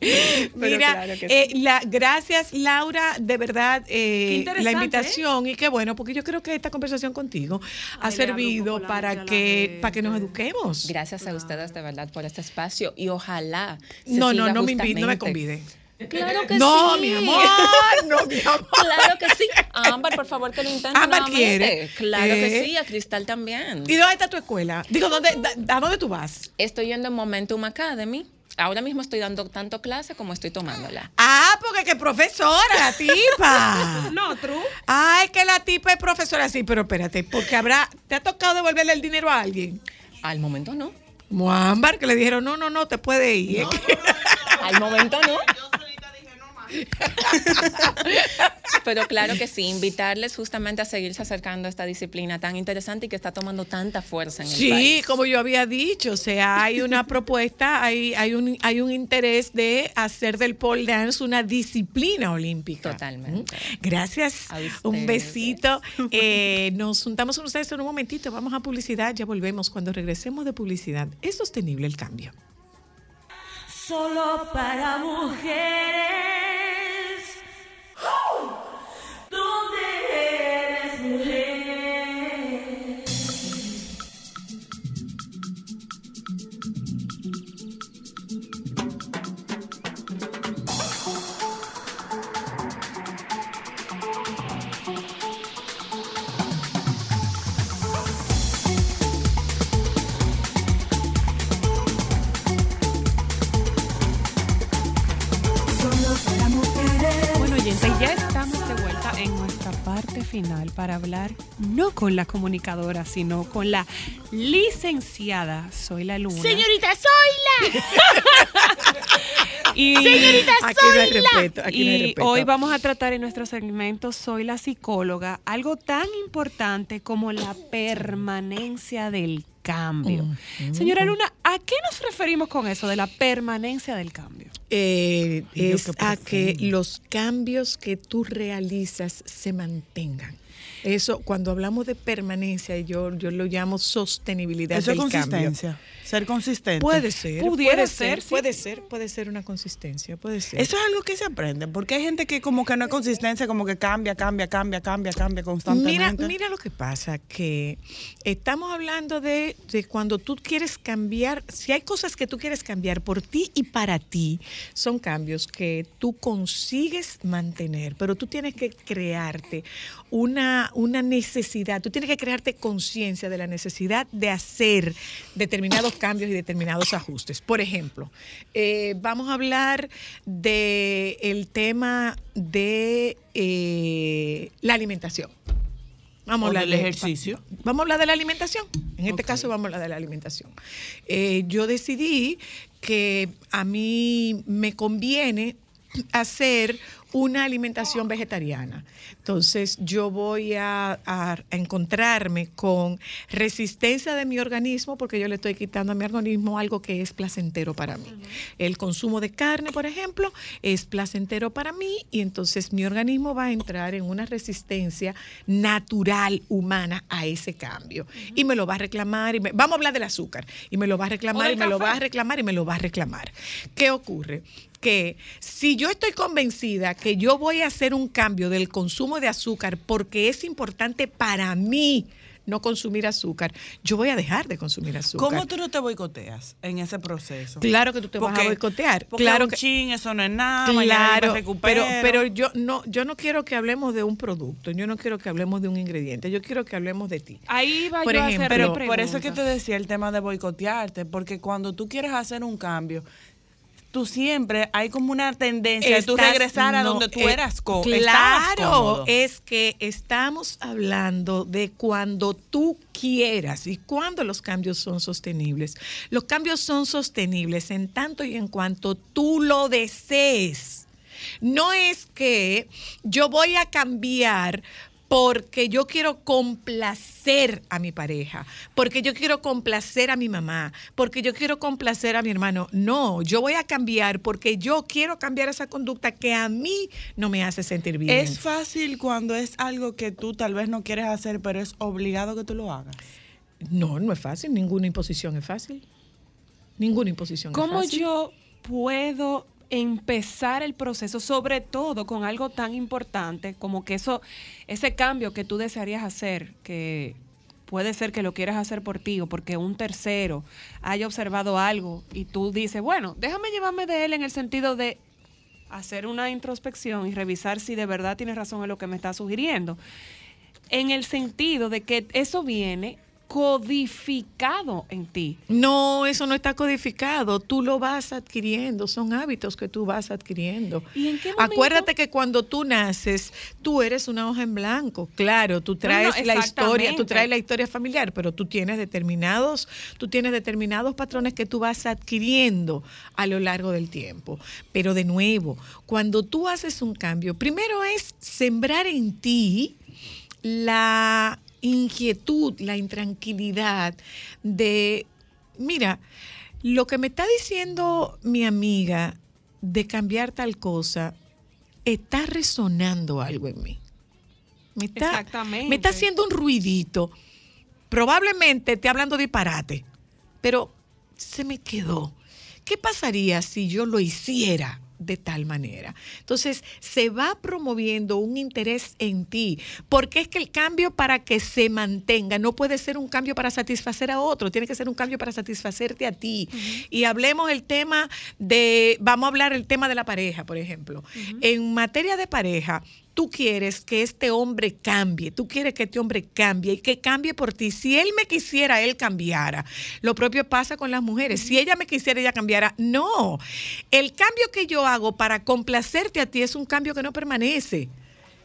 <laughs> Mira, claro eh, la, gracias Laura, de verdad, eh, la invitación y qué bueno, porque yo creo que esta conversación contigo ha Ay, servido para que, para que nos eduquemos. Gracias a ustedes de verdad por este espacio y ojalá. se No, no, siga no me, invi- no me convide. Claro que No, sí. mi amor, no, mi amor. Claro que sí. Ámbar, por favor, que lo intente. Ámbar nuevamente. quiere. Claro Eh. que sí, a Cristal también. ¿Y dónde está tu escuela? Digo, ¿dónde, da- ¿a dónde tú vas? Estoy yendo en Momentum Academy. Ahora mismo estoy dando tanto clase como estoy tomándola. Ah, porque que profesora, la tipa. <laughs> No, true. Es que la tipa es profesora, sí, pero espérate, porque habrá, ¿te ha tocado devolverle el dinero a alguien? Al momento no. Muambar, que le dijeron, no, no, no, te puede ir. <laughs> Al momento no. <laughs> Pero claro que sí, invitarles justamente a seguirse acercando a esta disciplina tan interesante y que está tomando tanta fuerza en el Sí, país. como yo había dicho, o sea, hay una propuesta, hay, hay, un, hay un interés de hacer del pole dance una disciplina olímpica. Totalmente. Gracias, A un besito. Eh, nos juntamos con ustedes en un momentito, vamos a publicidad, ya volvemos. Cuando regresemos de publicidad, es sostenible el cambio. Solo para mujeres. ¿Dónde eres mujer? Oyentes, ya estamos de vuelta en nuestra parte final para hablar no con la comunicadora, sino con la licenciada Soy la Luna. Señorita Zoila. <laughs> Y Señorita Aquí no hay Zoila. respeto, aquí no hay y respeto. hoy vamos a tratar en nuestro segmento Soy la psicóloga, algo tan importante como la permanencia del cambio. Mm, Señora Luna, ¿a qué nos referimos con eso de la permanencia del cambio? Eh, es a que los cambios que tú realizas se mantengan. Eso, cuando hablamos de permanencia, yo, yo lo llamo sostenibilidad Eso es cambio. consistencia. Ser consistente. Puede ser, Pudiera puede ser, ser, sí. puede ser, puede ser una consistencia, puede ser. Eso es algo que se aprende, porque hay gente que como que no es consistencia, como que cambia, cambia, cambia, cambia, cambia Mira, constantemente. mira lo que pasa, que estamos hablando de, de cuando tú quieres cambiar, si hay cosas que tú quieres cambiar por ti y para ti, son cambios que tú consigues mantener, pero tú tienes que crearte una, una necesidad, tú tienes que crearte conciencia de la necesidad de hacer determinados cambios y determinados ajustes. Por ejemplo, eh, vamos a hablar de el tema de eh, la alimentación. Vamos a hablar del de- ejercicio. Vamos a hablar de la alimentación. En este caso vamos a hablar de la alimentación. Eh, yo decidí que a mí me conviene hacer una alimentación vegetariana. Entonces yo voy a, a encontrarme con resistencia de mi organismo porque yo le estoy quitando a mi organismo algo que es placentero para mí. El consumo de carne, por ejemplo, es placentero para mí y entonces mi organismo va a entrar en una resistencia natural, humana a ese cambio. Y me lo va a reclamar, y me- vamos a hablar del azúcar, y me lo va a reclamar, y me lo va a reclamar, y me lo va a reclamar. ¿Qué ocurre? Que si yo estoy convencida que yo voy a hacer un cambio del consumo de azúcar porque es importante para mí no consumir azúcar, yo voy a dejar de consumir azúcar. ¿Cómo tú no te boicoteas en ese proceso? Claro que tú te vas a Porque- boicotear. Porque Claro un que- chin, eso no es nada, Claro, pero, pero yo no, yo no quiero que hablemos de un producto, yo no quiero que hablemos de un ingrediente, yo quiero que hablemos de ti. Ahí va Por yo a ejemplo, hacer Pero por eso es que te decía el tema de boicotearte, porque cuando tú quieres hacer un cambio, tú siempre hay como una tendencia de tú regresar a no, donde tú eh, eras Claro, es que estamos hablando de cuando tú quieras y cuando los cambios son sostenibles. Los cambios son sostenibles en tanto y en cuanto tú lo desees. No es que yo voy a cambiar porque yo quiero complacer a mi pareja, porque yo quiero complacer a mi mamá, porque yo quiero complacer a mi hermano. No, yo voy a cambiar porque yo quiero cambiar esa conducta que a mí no me hace sentir bien. Es fácil cuando es algo que tú tal vez no quieres hacer, pero es obligado que tú lo hagas. No, no es fácil, ninguna imposición es fácil. Ninguna imposición ¿Cómo es fácil. yo puedo empezar el proceso, sobre todo con algo tan importante como que eso, ese cambio que tú desearías hacer, que puede ser que lo quieras hacer por ti o porque un tercero haya observado algo y tú dices, bueno, déjame llevarme de él en el sentido de hacer una introspección y revisar si de verdad tienes razón en lo que me está sugiriendo. En el sentido de que eso viene codificado en ti. No, eso no está codificado. Tú lo vas adquiriendo. Son hábitos que tú vas adquiriendo. ¿Y en qué momento? Acuérdate que cuando tú naces, tú eres una hoja en blanco. Claro, tú traes la historia, tú traes la historia familiar, pero tú tienes determinados, tú tienes determinados patrones que tú vas adquiriendo a lo largo del tiempo. Pero de nuevo, cuando tú haces un cambio, primero es sembrar en ti la inquietud, la intranquilidad de, mira, lo que me está diciendo mi amiga de cambiar tal cosa, está resonando algo en mí. Me está, Exactamente. me está haciendo un ruidito. Probablemente esté hablando disparate, pero se me quedó. ¿Qué pasaría si yo lo hiciera de tal manera? Entonces, se va promoviendo un interés en ti, porque es que el cambio para que se mantenga no puede ser un cambio para satisfacer a otro, tiene que ser un cambio para satisfacerte a ti. Y hablemos el tema de, vamos a hablar el tema de la pareja, por ejemplo. En materia de pareja, tú quieres que este hombre cambie, tú quieres que este hombre cambie y que cambie por ti. Si él me quisiera, él cambiara. Lo propio pasa con las mujeres. Si ella me quisiera, ella cambiara. No, el cambio que yo hago para complacerte a ti es un cambio que no permanece.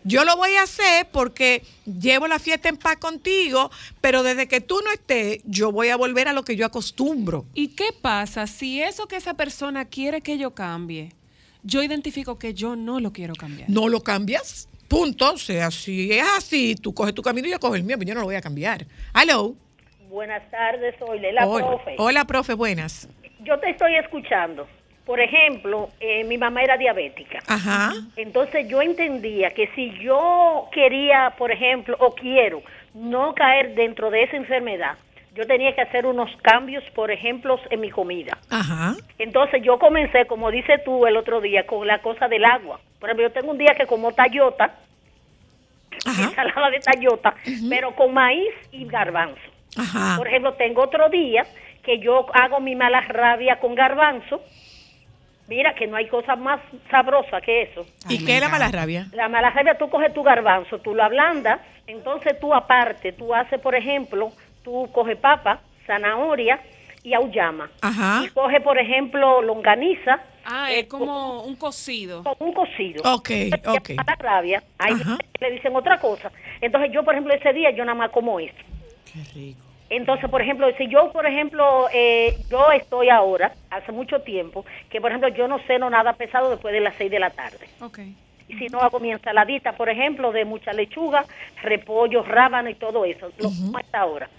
Yo lo voy a hacer porque llevo la fiesta en paz contigo, pero desde que tú no estés, yo voy a volver a lo que yo acostumbro. ¿Y qué pasa si eso que esa persona quiere que yo cambie, yo identifico que yo no lo quiero cambiar? No lo cambias. Punto. O sea, si es así, tú coges tu camino y yo cojo el mío, pero yo no lo voy a cambiar. Hello. Buenas tardes, soy la Hola. profe. Hola, profe, buenas. Yo te estoy escuchando. Por ejemplo, eh, mi mamá era diabética. Ajá. Entonces yo entendía que si yo quería, por ejemplo, o quiero no caer dentro de esa enfermedad, yo tenía que hacer unos cambios, por ejemplo, en mi comida. Ajá. Entonces yo comencé, como dices tú el otro día, con la cosa del agua. Por ejemplo, yo tengo un día que como tallota, <laughs> ensalada de tallota, pero con maíz y garbanzo. Ajá. Por ejemplo, tengo otro día que yo hago mi mala rabia con garbanzo. Mira que no hay cosa más sabrosa que eso. ¿Y qué es la mala rabia? La mala rabia, tú coges tu garbanzo, tú lo ablandas, entonces tú aparte, tú haces, por ejemplo, tú coges papa, zanahoria y auyama. Ajá. Y coges, por ejemplo, longaniza. Ah, eh, es como un cocido. Como un cocido. Ok, ok. Mala rabia, ahí le dicen otra cosa. Entonces yo, por ejemplo, ese día yo nada más como eso. Entonces, por ejemplo, si yo, por ejemplo, eh, yo estoy ahora, hace mucho tiempo, que por ejemplo yo no ceno nada pesado después de las 6 de la tarde. Ok. Y si no hago mi ensaladita, por ejemplo, de mucha lechuga, repollo, rábano y todo eso, lo como hasta ahora.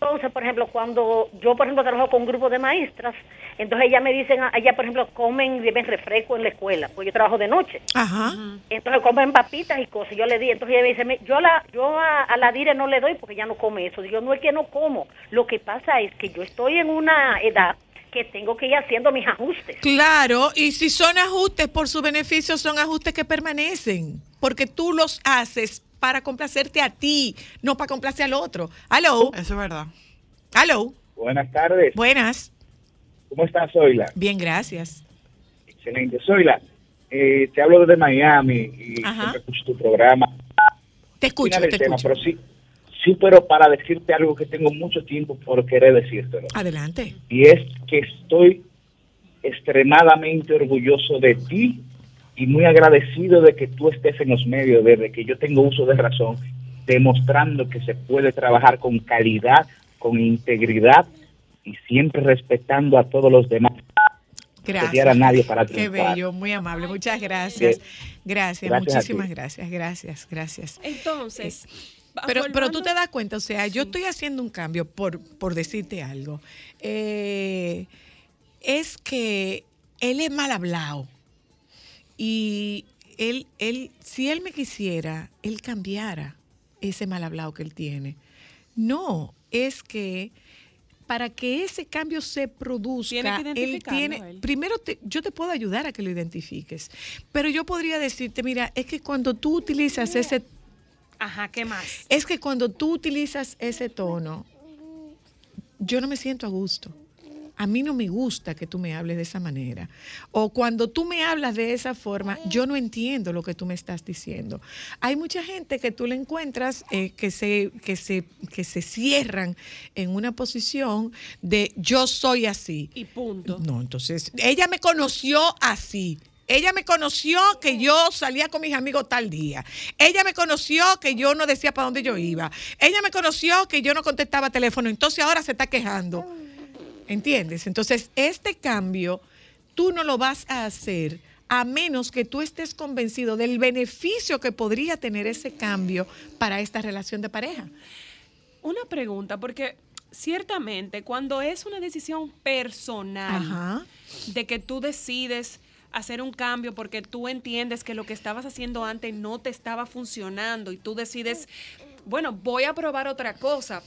Entonces, por ejemplo, cuando yo, por ejemplo, trabajo con un grupo de maestras, entonces ellas me dicen, ah, ellas, por ejemplo, comen, beben refresco en la escuela, porque yo trabajo de noche. Ajá. Entonces comen papitas y cosas. Yo le di, entonces ella me dice, "Me- yo, la, yo a, a la dire no le doy porque ya no come eso. Digo, no es que no como. Lo que pasa es que yo estoy en una edad que tengo que ir haciendo mis ajustes. Claro, y si son ajustes por su beneficio, son ajustes que permanecen, porque tú los haces para complacerte a ti, no para complacer al otro. Hello. Eso es verdad. Hello. Buenas tardes. Buenas. ¿Cómo estás, Zoila? Bien, gracias. Excelente. Zoila, eh, te hablo desde Miami y escucho tu programa. Te escucho, te tema, escucho. Pero sí, sí, pero para decirte algo que tengo mucho tiempo por querer decírtelo. Adelante. Y es que estoy extremadamente orgulloso de ti y muy agradecido de que tú estés en los medios, desde que yo tengo uso de razón, demostrando que se puede trabajar con calidad, con integridad y siempre respetando a todos los demás. Gracias. A nadie para Qué bello, muy amable. Muchas gracias. Gracias, Gracias muchísimas gracias, gracias, gracias. Entonces, Pero, pero tú te das cuenta, o sea, yo estoy haciendo un cambio por, por decirte algo. Eh, es que él es mal hablado. Y él, él, si él me quisiera, él cambiara ese mal hablado que él tiene. No, es que para que ese cambio se produzca, Tiene que él tiene, él. primero te- yo te puedo ayudar a que lo identifiques, pero yo podría decirte, mira, es que cuando tú utilizas ese Ajá, ¿qué más? es que cuando tú utilizas ese tono, yo no me siento a gusto. A mí no me gusta que tú me hables de esa manera. O cuando tú me hablas de esa forma, yo no entiendo lo que tú me estás diciendo. Hay mucha gente que tú le encuentras eh, que, se, que, se, que se cierran en una posición de yo soy así. Y punto. No, entonces, ella me conoció así. Ella me conoció que yo salía con mis amigos tal día. Ella me conoció que yo no decía para dónde yo iba. Ella me conoció que yo no contestaba teléfono. Entonces ahora se está quejando. ¿Entiendes? Entonces, este cambio tú no lo vas a hacer a menos que tú estés convencido del beneficio que podría tener ese cambio para esta relación de pareja. Una pregunta, porque ciertamente cuando es una decisión personal Ajá. de que tú decides hacer un cambio porque tú entiendes que lo que estabas haciendo antes no te estaba funcionando y tú decides, bueno, voy a probar otra cosa.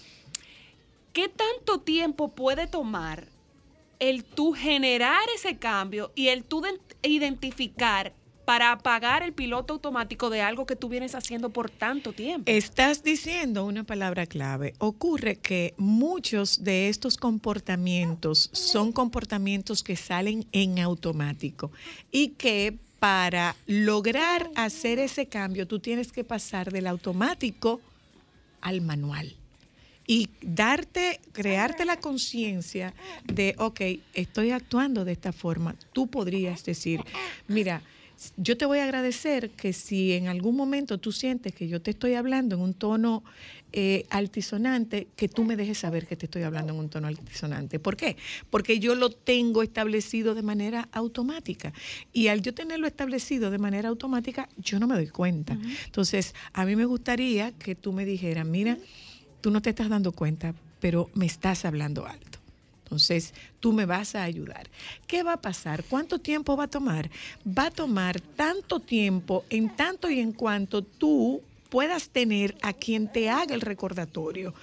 ¿Qué tanto tiempo puede tomar el tú generar ese cambio y el tú de- identificar para apagar el piloto automático de algo que tú vienes haciendo por tanto tiempo? Estás diciendo una palabra clave. Ocurre que muchos de estos comportamientos son comportamientos que salen en automático y que para lograr hacer ese cambio, tú tienes que pasar del automático al manual y darte, crearte la conciencia de, ok, estoy actuando de esta forma. Tú podrías decir, mira, yo te voy a agradecer que si en algún momento tú sientes que yo te estoy hablando en un tono eh, altisonante, que tú me dejes saber que te estoy hablando en un tono altisonante. ¿Por qué? Porque yo lo tengo establecido de manera automática. Y al yo tenerlo establecido de manera automática, yo no me doy cuenta. Entonces, a mí me gustaría que tú me dijeras, mira, tú no te estás dando cuenta, pero me estás hablando alto. Entonces, tú me vas a ayudar. ¿Qué va a pasar? ¿Cuánto tiempo va a tomar? Va a tomar tanto tiempo en tanto y en cuanto tú puedas tener a quien te haga el recordatorio.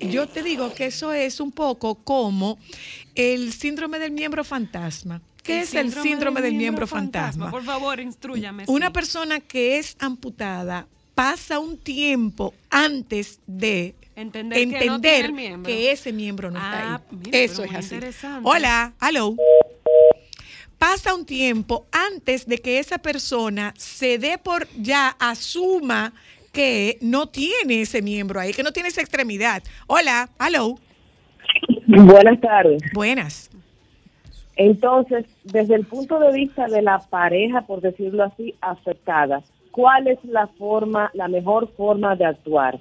Yo te digo que eso es un poco como el síndrome del miembro fantasma. ¿Qué es el síndrome del miembro fantasma? Por favor, instruyame. Una persona que es amputada pasa un tiempo antes de Entender que no tiene entender el miembro. que ese miembro no está Ah, ahí. mira, Eso es así. Hola, hello. Pasa un tiempo antes de que esa persona se dé por ya asuma que no tiene ese miembro ahí, que no tiene esa extremidad. Hola, hello. Buenas tardes. Buenas. Entonces, desde el punto de vista de la pareja, por decirlo así, afectada, ¿cuál es la forma, la mejor forma de actuar?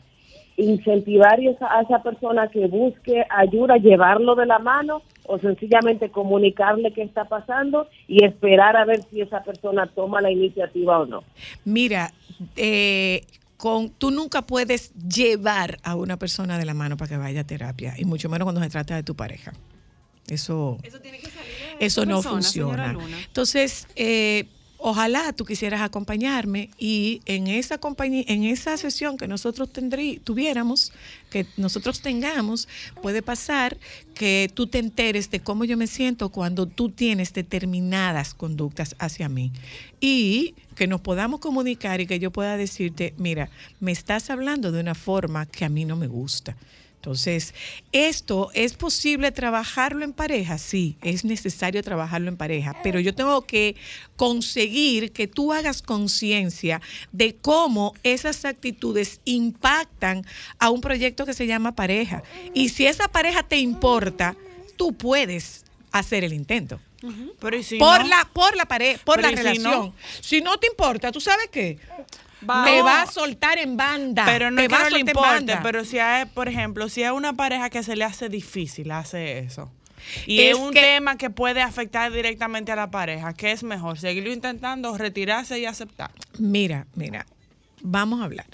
¿Incentivar a esa persona que busque ayuda, llevarlo de la mano o sencillamente comunicarle qué está pasando y esperar a ver si esa persona toma la iniciativa o no? Mira, eh, con, tú nunca puedes llevar a una persona de la mano para que vaya a terapia, y mucho menos cuando se trata de tu pareja. Eso, eso, no persona, señora funciona. Luna. Entonces, eh, ojalá tú quisieras acompañarme y en esa compañía, en esa sesión que nosotros tendrí, tuviéramos, que nosotros tengamos, puede pasar que tú te enteres de cómo yo me siento cuando tú tienes determinadas conductas hacia mí y que nos podamos comunicar y que yo pueda decirte, mira, me estás hablando de una forma que a mí no me gusta. Entonces, ¿esto es posible trabajarlo en pareja? Sí, es necesario trabajarlo en pareja, pero yo tengo que conseguir que tú hagas conciencia de cómo esas actitudes impactan a un proyecto que se llama pareja. Y si esa pareja te importa, tú puedes hacer el intento. Pero ¿y si por no? la por la pareja, por Pero la ¿y si relación. no? Si no te importa, ¿tú sabes qué? Va- No. va a soltar en banda. Pero no te es que va a no le importe, pero si hay, por ejemplo, si es una pareja que se le hace difícil hace eso. Y Es es, un que- tema que puede afectar directamente a la pareja. ¿Qué es mejor? ¿Seguirlo intentando, retirarse y aceptar? Mira, mira, vamos a hablar.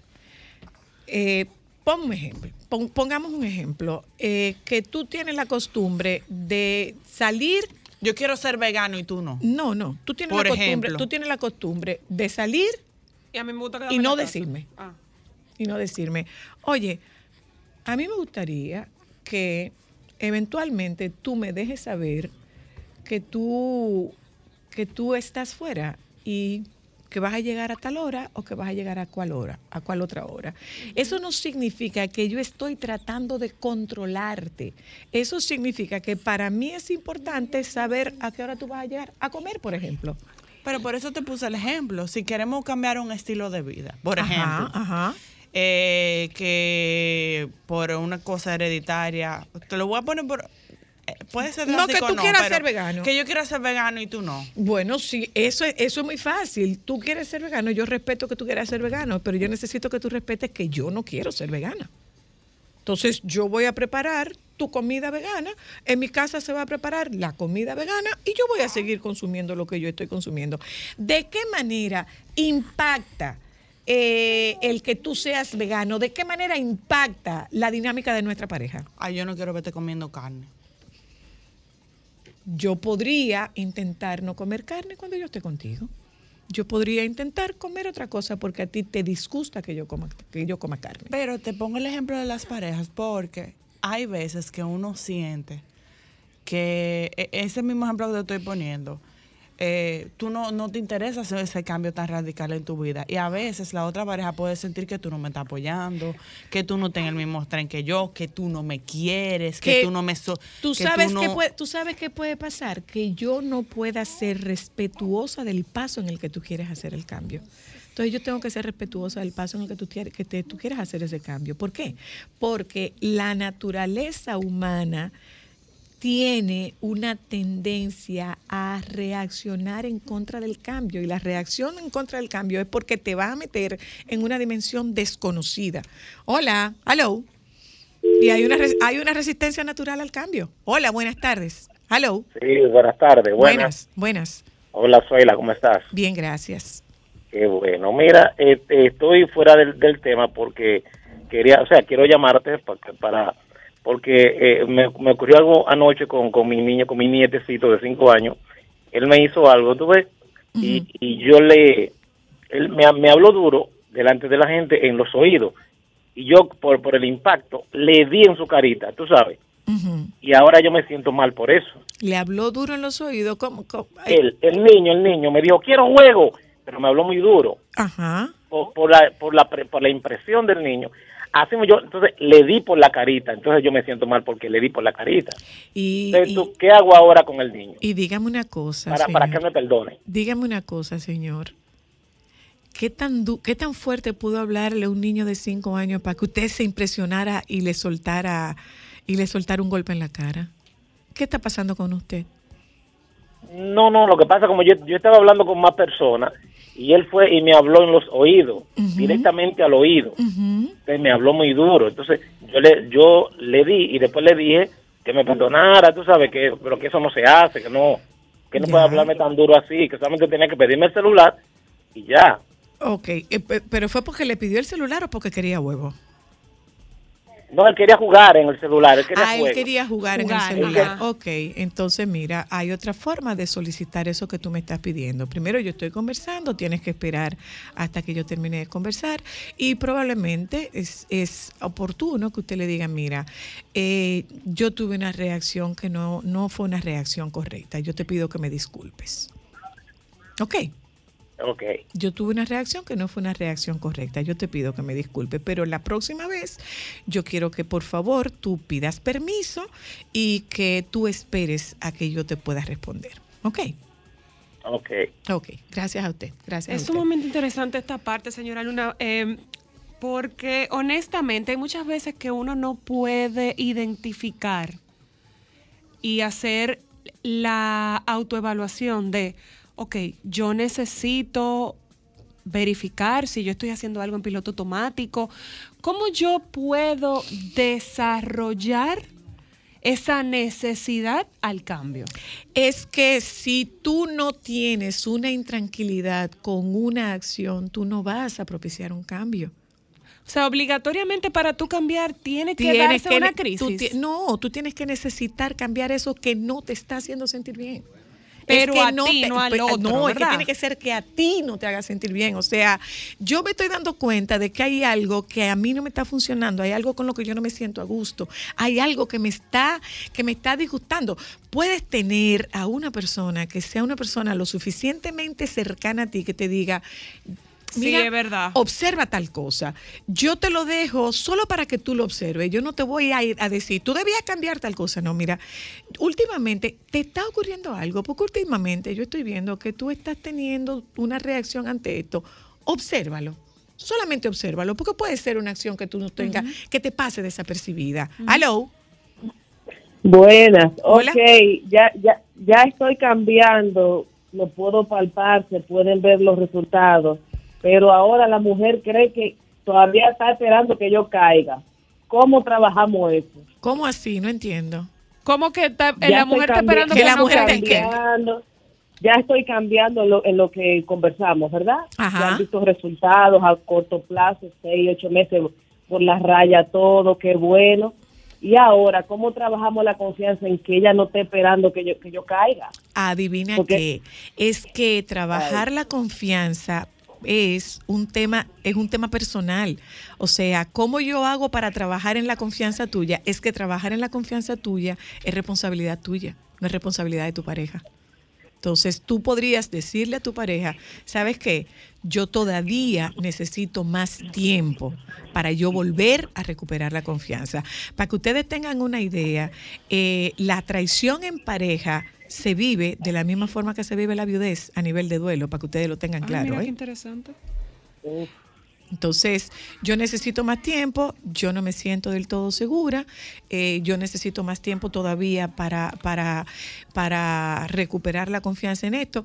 Eh, pon un ejemplo. Pon- pongamos un ejemplo. eh, que tú tienes la costumbre de salir. Yo quiero ser vegano y tú no. No, no. Tú tienes, Por la costumbre, ejemplo. tú tienes la costumbre de salir Y a mí me gusta quedarme y en no decirme. Ah. Y no decirme, oye, a mí me gustaría que eventualmente tú me dejes saber que tú, que tú estás fuera y que vas a llegar a tal hora o que vas a llegar a cuál hora, a cuál otra hora. Eso no significa que yo estoy tratando de controlarte. Eso significa que para mí es importante saber a qué hora tú vas a llegar a comer, por ejemplo. Pero por eso te puse el ejemplo. Si queremos cambiar un estilo de vida, por Ajá, ejemplo, ajá. eh, que por una cosa hereditaria, te lo voy a poner por... eh, Puede ser No, que tú quieras ser vegano. Que yo quiera ser vegano y tú no. Bueno, sí, eso es, eso es muy fácil. Tú quieres ser vegano, yo respeto que tú quieras ser vegano, pero yo necesito que tú respetes que yo no quiero ser vegana. Entonces, yo voy a preparar tu comida vegana, en mi casa se va a preparar la comida vegana y yo voy a seguir consumiendo lo que yo estoy consumiendo. ¿De qué manera impacta eh, el que tú seas vegano? ¿De qué manera impacta la dinámica de nuestra pareja? Ay, yo no quiero verte comiendo carne. Yo podría intentar no comer carne cuando yo esté contigo. Yo podría intentar comer otra cosa porque a ti te disgusta que yo coma, que yo coma carne. Pero te pongo el ejemplo de las parejas porque hay veces que uno siente que e- ese mismo ejemplo que te estoy poniendo, eh, tú no, no te interesa hacer ese cambio tan radical en tu vida. Y a veces la otra pareja puede sentir que tú no me estás apoyando, que tú no estás en el mismo tren que yo, que tú no me quieres, que, tú no me... so- Tú que sabes, no- qué puede, tú sabes qué puede pasar, que yo no pueda ser respetuosa del paso en el que tú quieres hacer el cambio. Entonces yo tengo que ser respetuosa del paso en el que tú, que te- tú quieres hacer ese cambio. ¿Por qué? Porque la naturaleza humana tiene una tendencia a reaccionar en contra del cambio y la reacción en contra del cambio es porque te va a meter en una dimensión desconocida. Hola, hello. Y hay una, hay una resistencia natural al cambio. Hola, buenas tardes. Hello. Sí, buenas tardes. Buenas, Buenas. buenas. Hola, Zoila, ¿cómo estás? Bien, gracias. Qué bueno. Mira, este, estoy fuera del, del tema porque quería, o sea, quiero llamarte pa- para, porque eh, me, me ocurrió algo anoche con, con mi niño, con mi nietecito de cinco años. Él me hizo algo, ¿tú ves? y, y yo le, él me, me habló duro delante de la gente en los oídos. Y yo, por, por el impacto, le di en su carita, tú sabes. Y ahora yo me siento mal por eso. Le habló duro en los oídos. ¿cómo, cómo? El, el niño, el niño me dijo, quiero juego, pero me habló muy duro. Ajá. por, por la, por, la, por la impresión del niño. Así yo, entonces le di por la carita, entonces yo me siento mal porque le di por la carita. Y, Entonces, ¿tú, ¿qué hago ahora con el niño? y dígame una cosa. Para, para señor. que me perdone. Dígame una cosa, señor. ¿Qué tan, du- ¿Qué tan fuerte pudo hablarle a un niño de cinco años para que usted se impresionara y le soltara y le soltara un golpe en la cara? ¿Qué está pasando con usted? No, no, lo que pasa como yo, yo estaba hablando con más personas y él fue y me habló en los oídos, directamente al oído. Entonces me habló muy duro. Entonces yo le, yo le di y después le dije que me perdonara, tú sabes, que, pero que eso no se hace, que no, que no Ya. puede hablarme tan duro así, que solamente tenía que pedirme el celular y ya. Ok, eh, pe- pero fue porque le pidió el celular o porque quería huevo. No, él quería jugar en el celular, él quería Ah, él quería jugar, Jugar, en el celular. ajá. Ok, entonces mira, hay otra forma de solicitar eso que tú me estás pidiendo. Primero yo estoy conversando, tienes que esperar hasta que yo termine de conversar y probablemente es, es oportuno que usted le diga, mira, eh, yo tuve una reacción que no, no fue una reacción correcta, yo te pido que me disculpes. Ok. Ok. Yo tuve una reacción que no fue una reacción correcta. Yo te pido que me disculpe, pero la próxima vez yo quiero que por favor tú pidas permiso y que tú esperes a que yo te pueda responder. ¿Ok? Ok. Ok. Gracias a usted. Gracias. Es sumamente interesante esta parte, señora Luna, eh, porque honestamente hay muchas veces que uno no puede identificar y hacer la autoevaluación de, ok, yo necesito verificar si yo estoy haciendo algo en piloto automático. ¿Cómo yo puedo desarrollar esa necesidad al cambio? Es que si tú no tienes una intranquilidad con una acción, tú no vas a propiciar un cambio. O sea, obligatoriamente para tú cambiar tiene que Tienes darse que- una crisis. no, tú tienes que necesitar cambiar eso que no te está haciendo sentir bien. Pero que a ti, no al pe- otro, No, es que tiene que ser que a ti no te haga sentir bien. O sea, yo me estoy dando cuenta de que hay algo que a mí no me está funcionando, hay algo con lo que yo no me siento a gusto, hay algo que me está, que me está disgustando. Puedes tener a una persona que sea una persona lo suficientemente cercana a ti que te diga, Sí, es verdad. observa tal cosa. Yo te lo dejo solo para que tú lo observes. Yo no te voy a ir a decir, tú debías cambiar tal cosa. No, mira, últimamente te está ocurriendo algo, porque últimamente yo estoy viendo que tú estás teniendo una reacción ante esto. Obsérvalo. Solamente obsérvalo, porque puede ser una acción que tú no tengas, que te pase desapercibida. Hello. Buenas, Hola. ok, ya, ya, ya estoy cambiando, lo puedo palpar, se pueden ver los resultados, pero ahora la mujer cree que todavía está esperando que yo caiga. ¿Cómo trabajamos eso? ¿Cómo así? No entiendo. ¿Cómo que está- Ya la mujer está esperando ya que la estoy mujer te quede? cambiando, Ya estoy cambiando en lo, en lo que conversamos, ¿verdad? Ajá. Ya han visto resultados a corto plazo, seis, ocho meses por la raya, todo, qué bueno. Y ahora, ¿cómo trabajamos la confianza en que ella no esté esperando que yo, que yo caiga? Adivina Porque- qué, es que trabajar la confianza es un tema es un tema personal. O sea, cómo yo hago para trabajar en la confianza tuya es que trabajar en la confianza tuya es responsabilidad tuya, no es responsabilidad de tu pareja. Entonces tú podrías decirle a tu pareja, ¿sabes qué? Yo todavía necesito más tiempo para yo volver a recuperar la confianza. Para que ustedes tengan una idea, eh, la traición en pareja se vive de la misma forma que se vive la viudez a nivel de duelo, para que ustedes lo tengan Ah, claro. mira ¿eh? qué interesante. Entonces, yo necesito más tiempo, yo no me siento del todo segura, eh, yo necesito más tiempo todavía para, para, para recuperar la confianza en esto.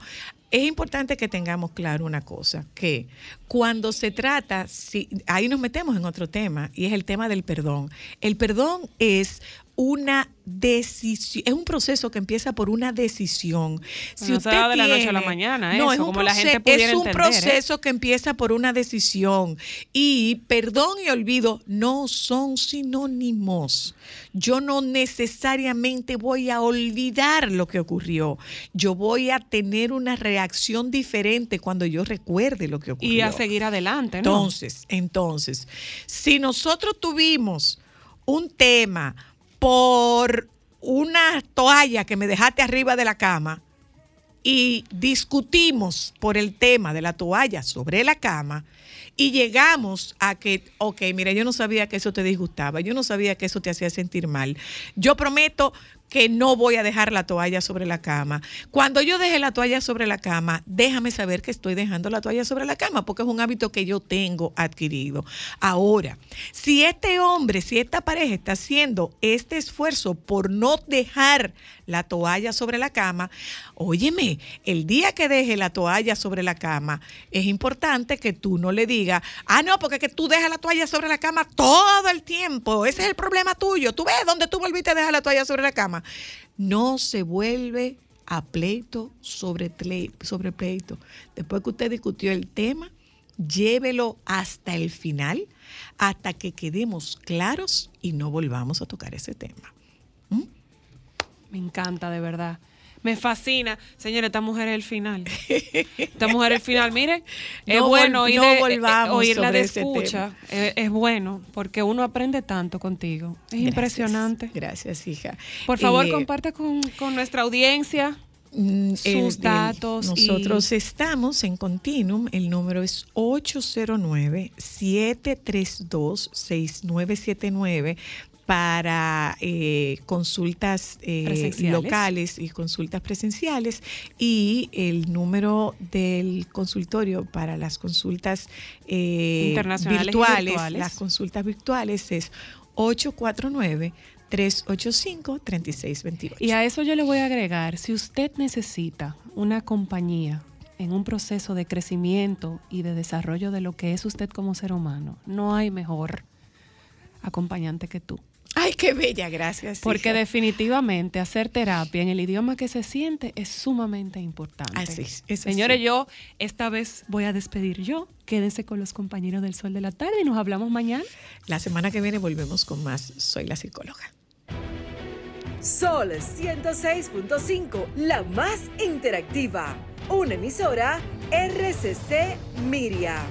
Es importante que tengamos claro una cosa, que cuando se trata, si, ahí nos metemos en otro tema, y es el tema del perdón. El perdón es una decisión, es un proceso que empieza por una decisión. Si No se usted da de la noche a la tiene- mañana, no, eso, es un como la gente es un entender, ¿eh? proceso que empieza por una decisión y perdón y olvido no son sinónimos. Yo no necesariamente voy a olvidar lo que ocurrió. Yo voy a tener una reacción diferente cuando yo recuerde lo que ocurrió. Y a seguir adelante, ¿no? Entonces, entonces, si nosotros tuvimos un tema por una toalla que me dejaste arriba de la cama y discutimos por el tema de la toalla sobre la cama y llegamos a que, ok, mira, yo no sabía que eso te disgustaba, yo no sabía que eso te hacía sentir mal. Yo prometo que no voy a dejar la toalla sobre la cama. Cuando yo deje la toalla sobre la cama, déjame saber que estoy dejando la toalla sobre la cama, porque es un hábito que yo tengo adquirido. Ahora, si este hombre, si esta pareja está haciendo este esfuerzo por no dejar la toalla sobre la cama, óyeme, el día que deje la toalla sobre la cama, es importante que tú no le digas, ah, no, porque es que tú dejas la toalla sobre la cama todo el tiempo, ese es el problema tuyo, tú ves dónde tú volviste a dejar la toalla sobre la cama. No se vuelve a pleito sobre, pleito. Después que usted discutió el tema, llévelo hasta el final, hasta que quedemos claros y no volvamos a tocar ese tema. Me encanta, de verdad. Me fascina. Señores, esta mujer es el final. Esta mujer es el final. Miren, <laughs> es No vol- bueno oír no de- eh, oírla sobre de escucha. Es, es bueno, porque uno aprende tanto contigo. Es Gracias. impresionante. Gracias, hija. Por favor, Eh, comparte con, con nuestra audiencia el- sus el- datos. Nosotros estamos en Continuum, el número es 809-732-6979 para eh, consultas eh, locales y consultas presenciales y el número del consultorio para las consultas eh, Internacionales virtuales, virtuales. las consultas virtuales es 849 385 3628. Y a eso yo le voy a agregar, si usted necesita una compañía en un proceso de crecimiento y de desarrollo de lo que es usted como ser humano, no hay mejor acompañante que tú. Ay, qué bella, gracias. Porque hija. definitivamente hacer terapia en el idioma que se siente es sumamente importante. Así es. Señores, yo esta vez voy a despedir yo. Quédense con los compañeros del Sol de la Tarde y nos hablamos mañana. La semana que viene volvemos con más Soy la psicóloga. Sol 106.5, la más interactiva. Una emisora RCC Miria.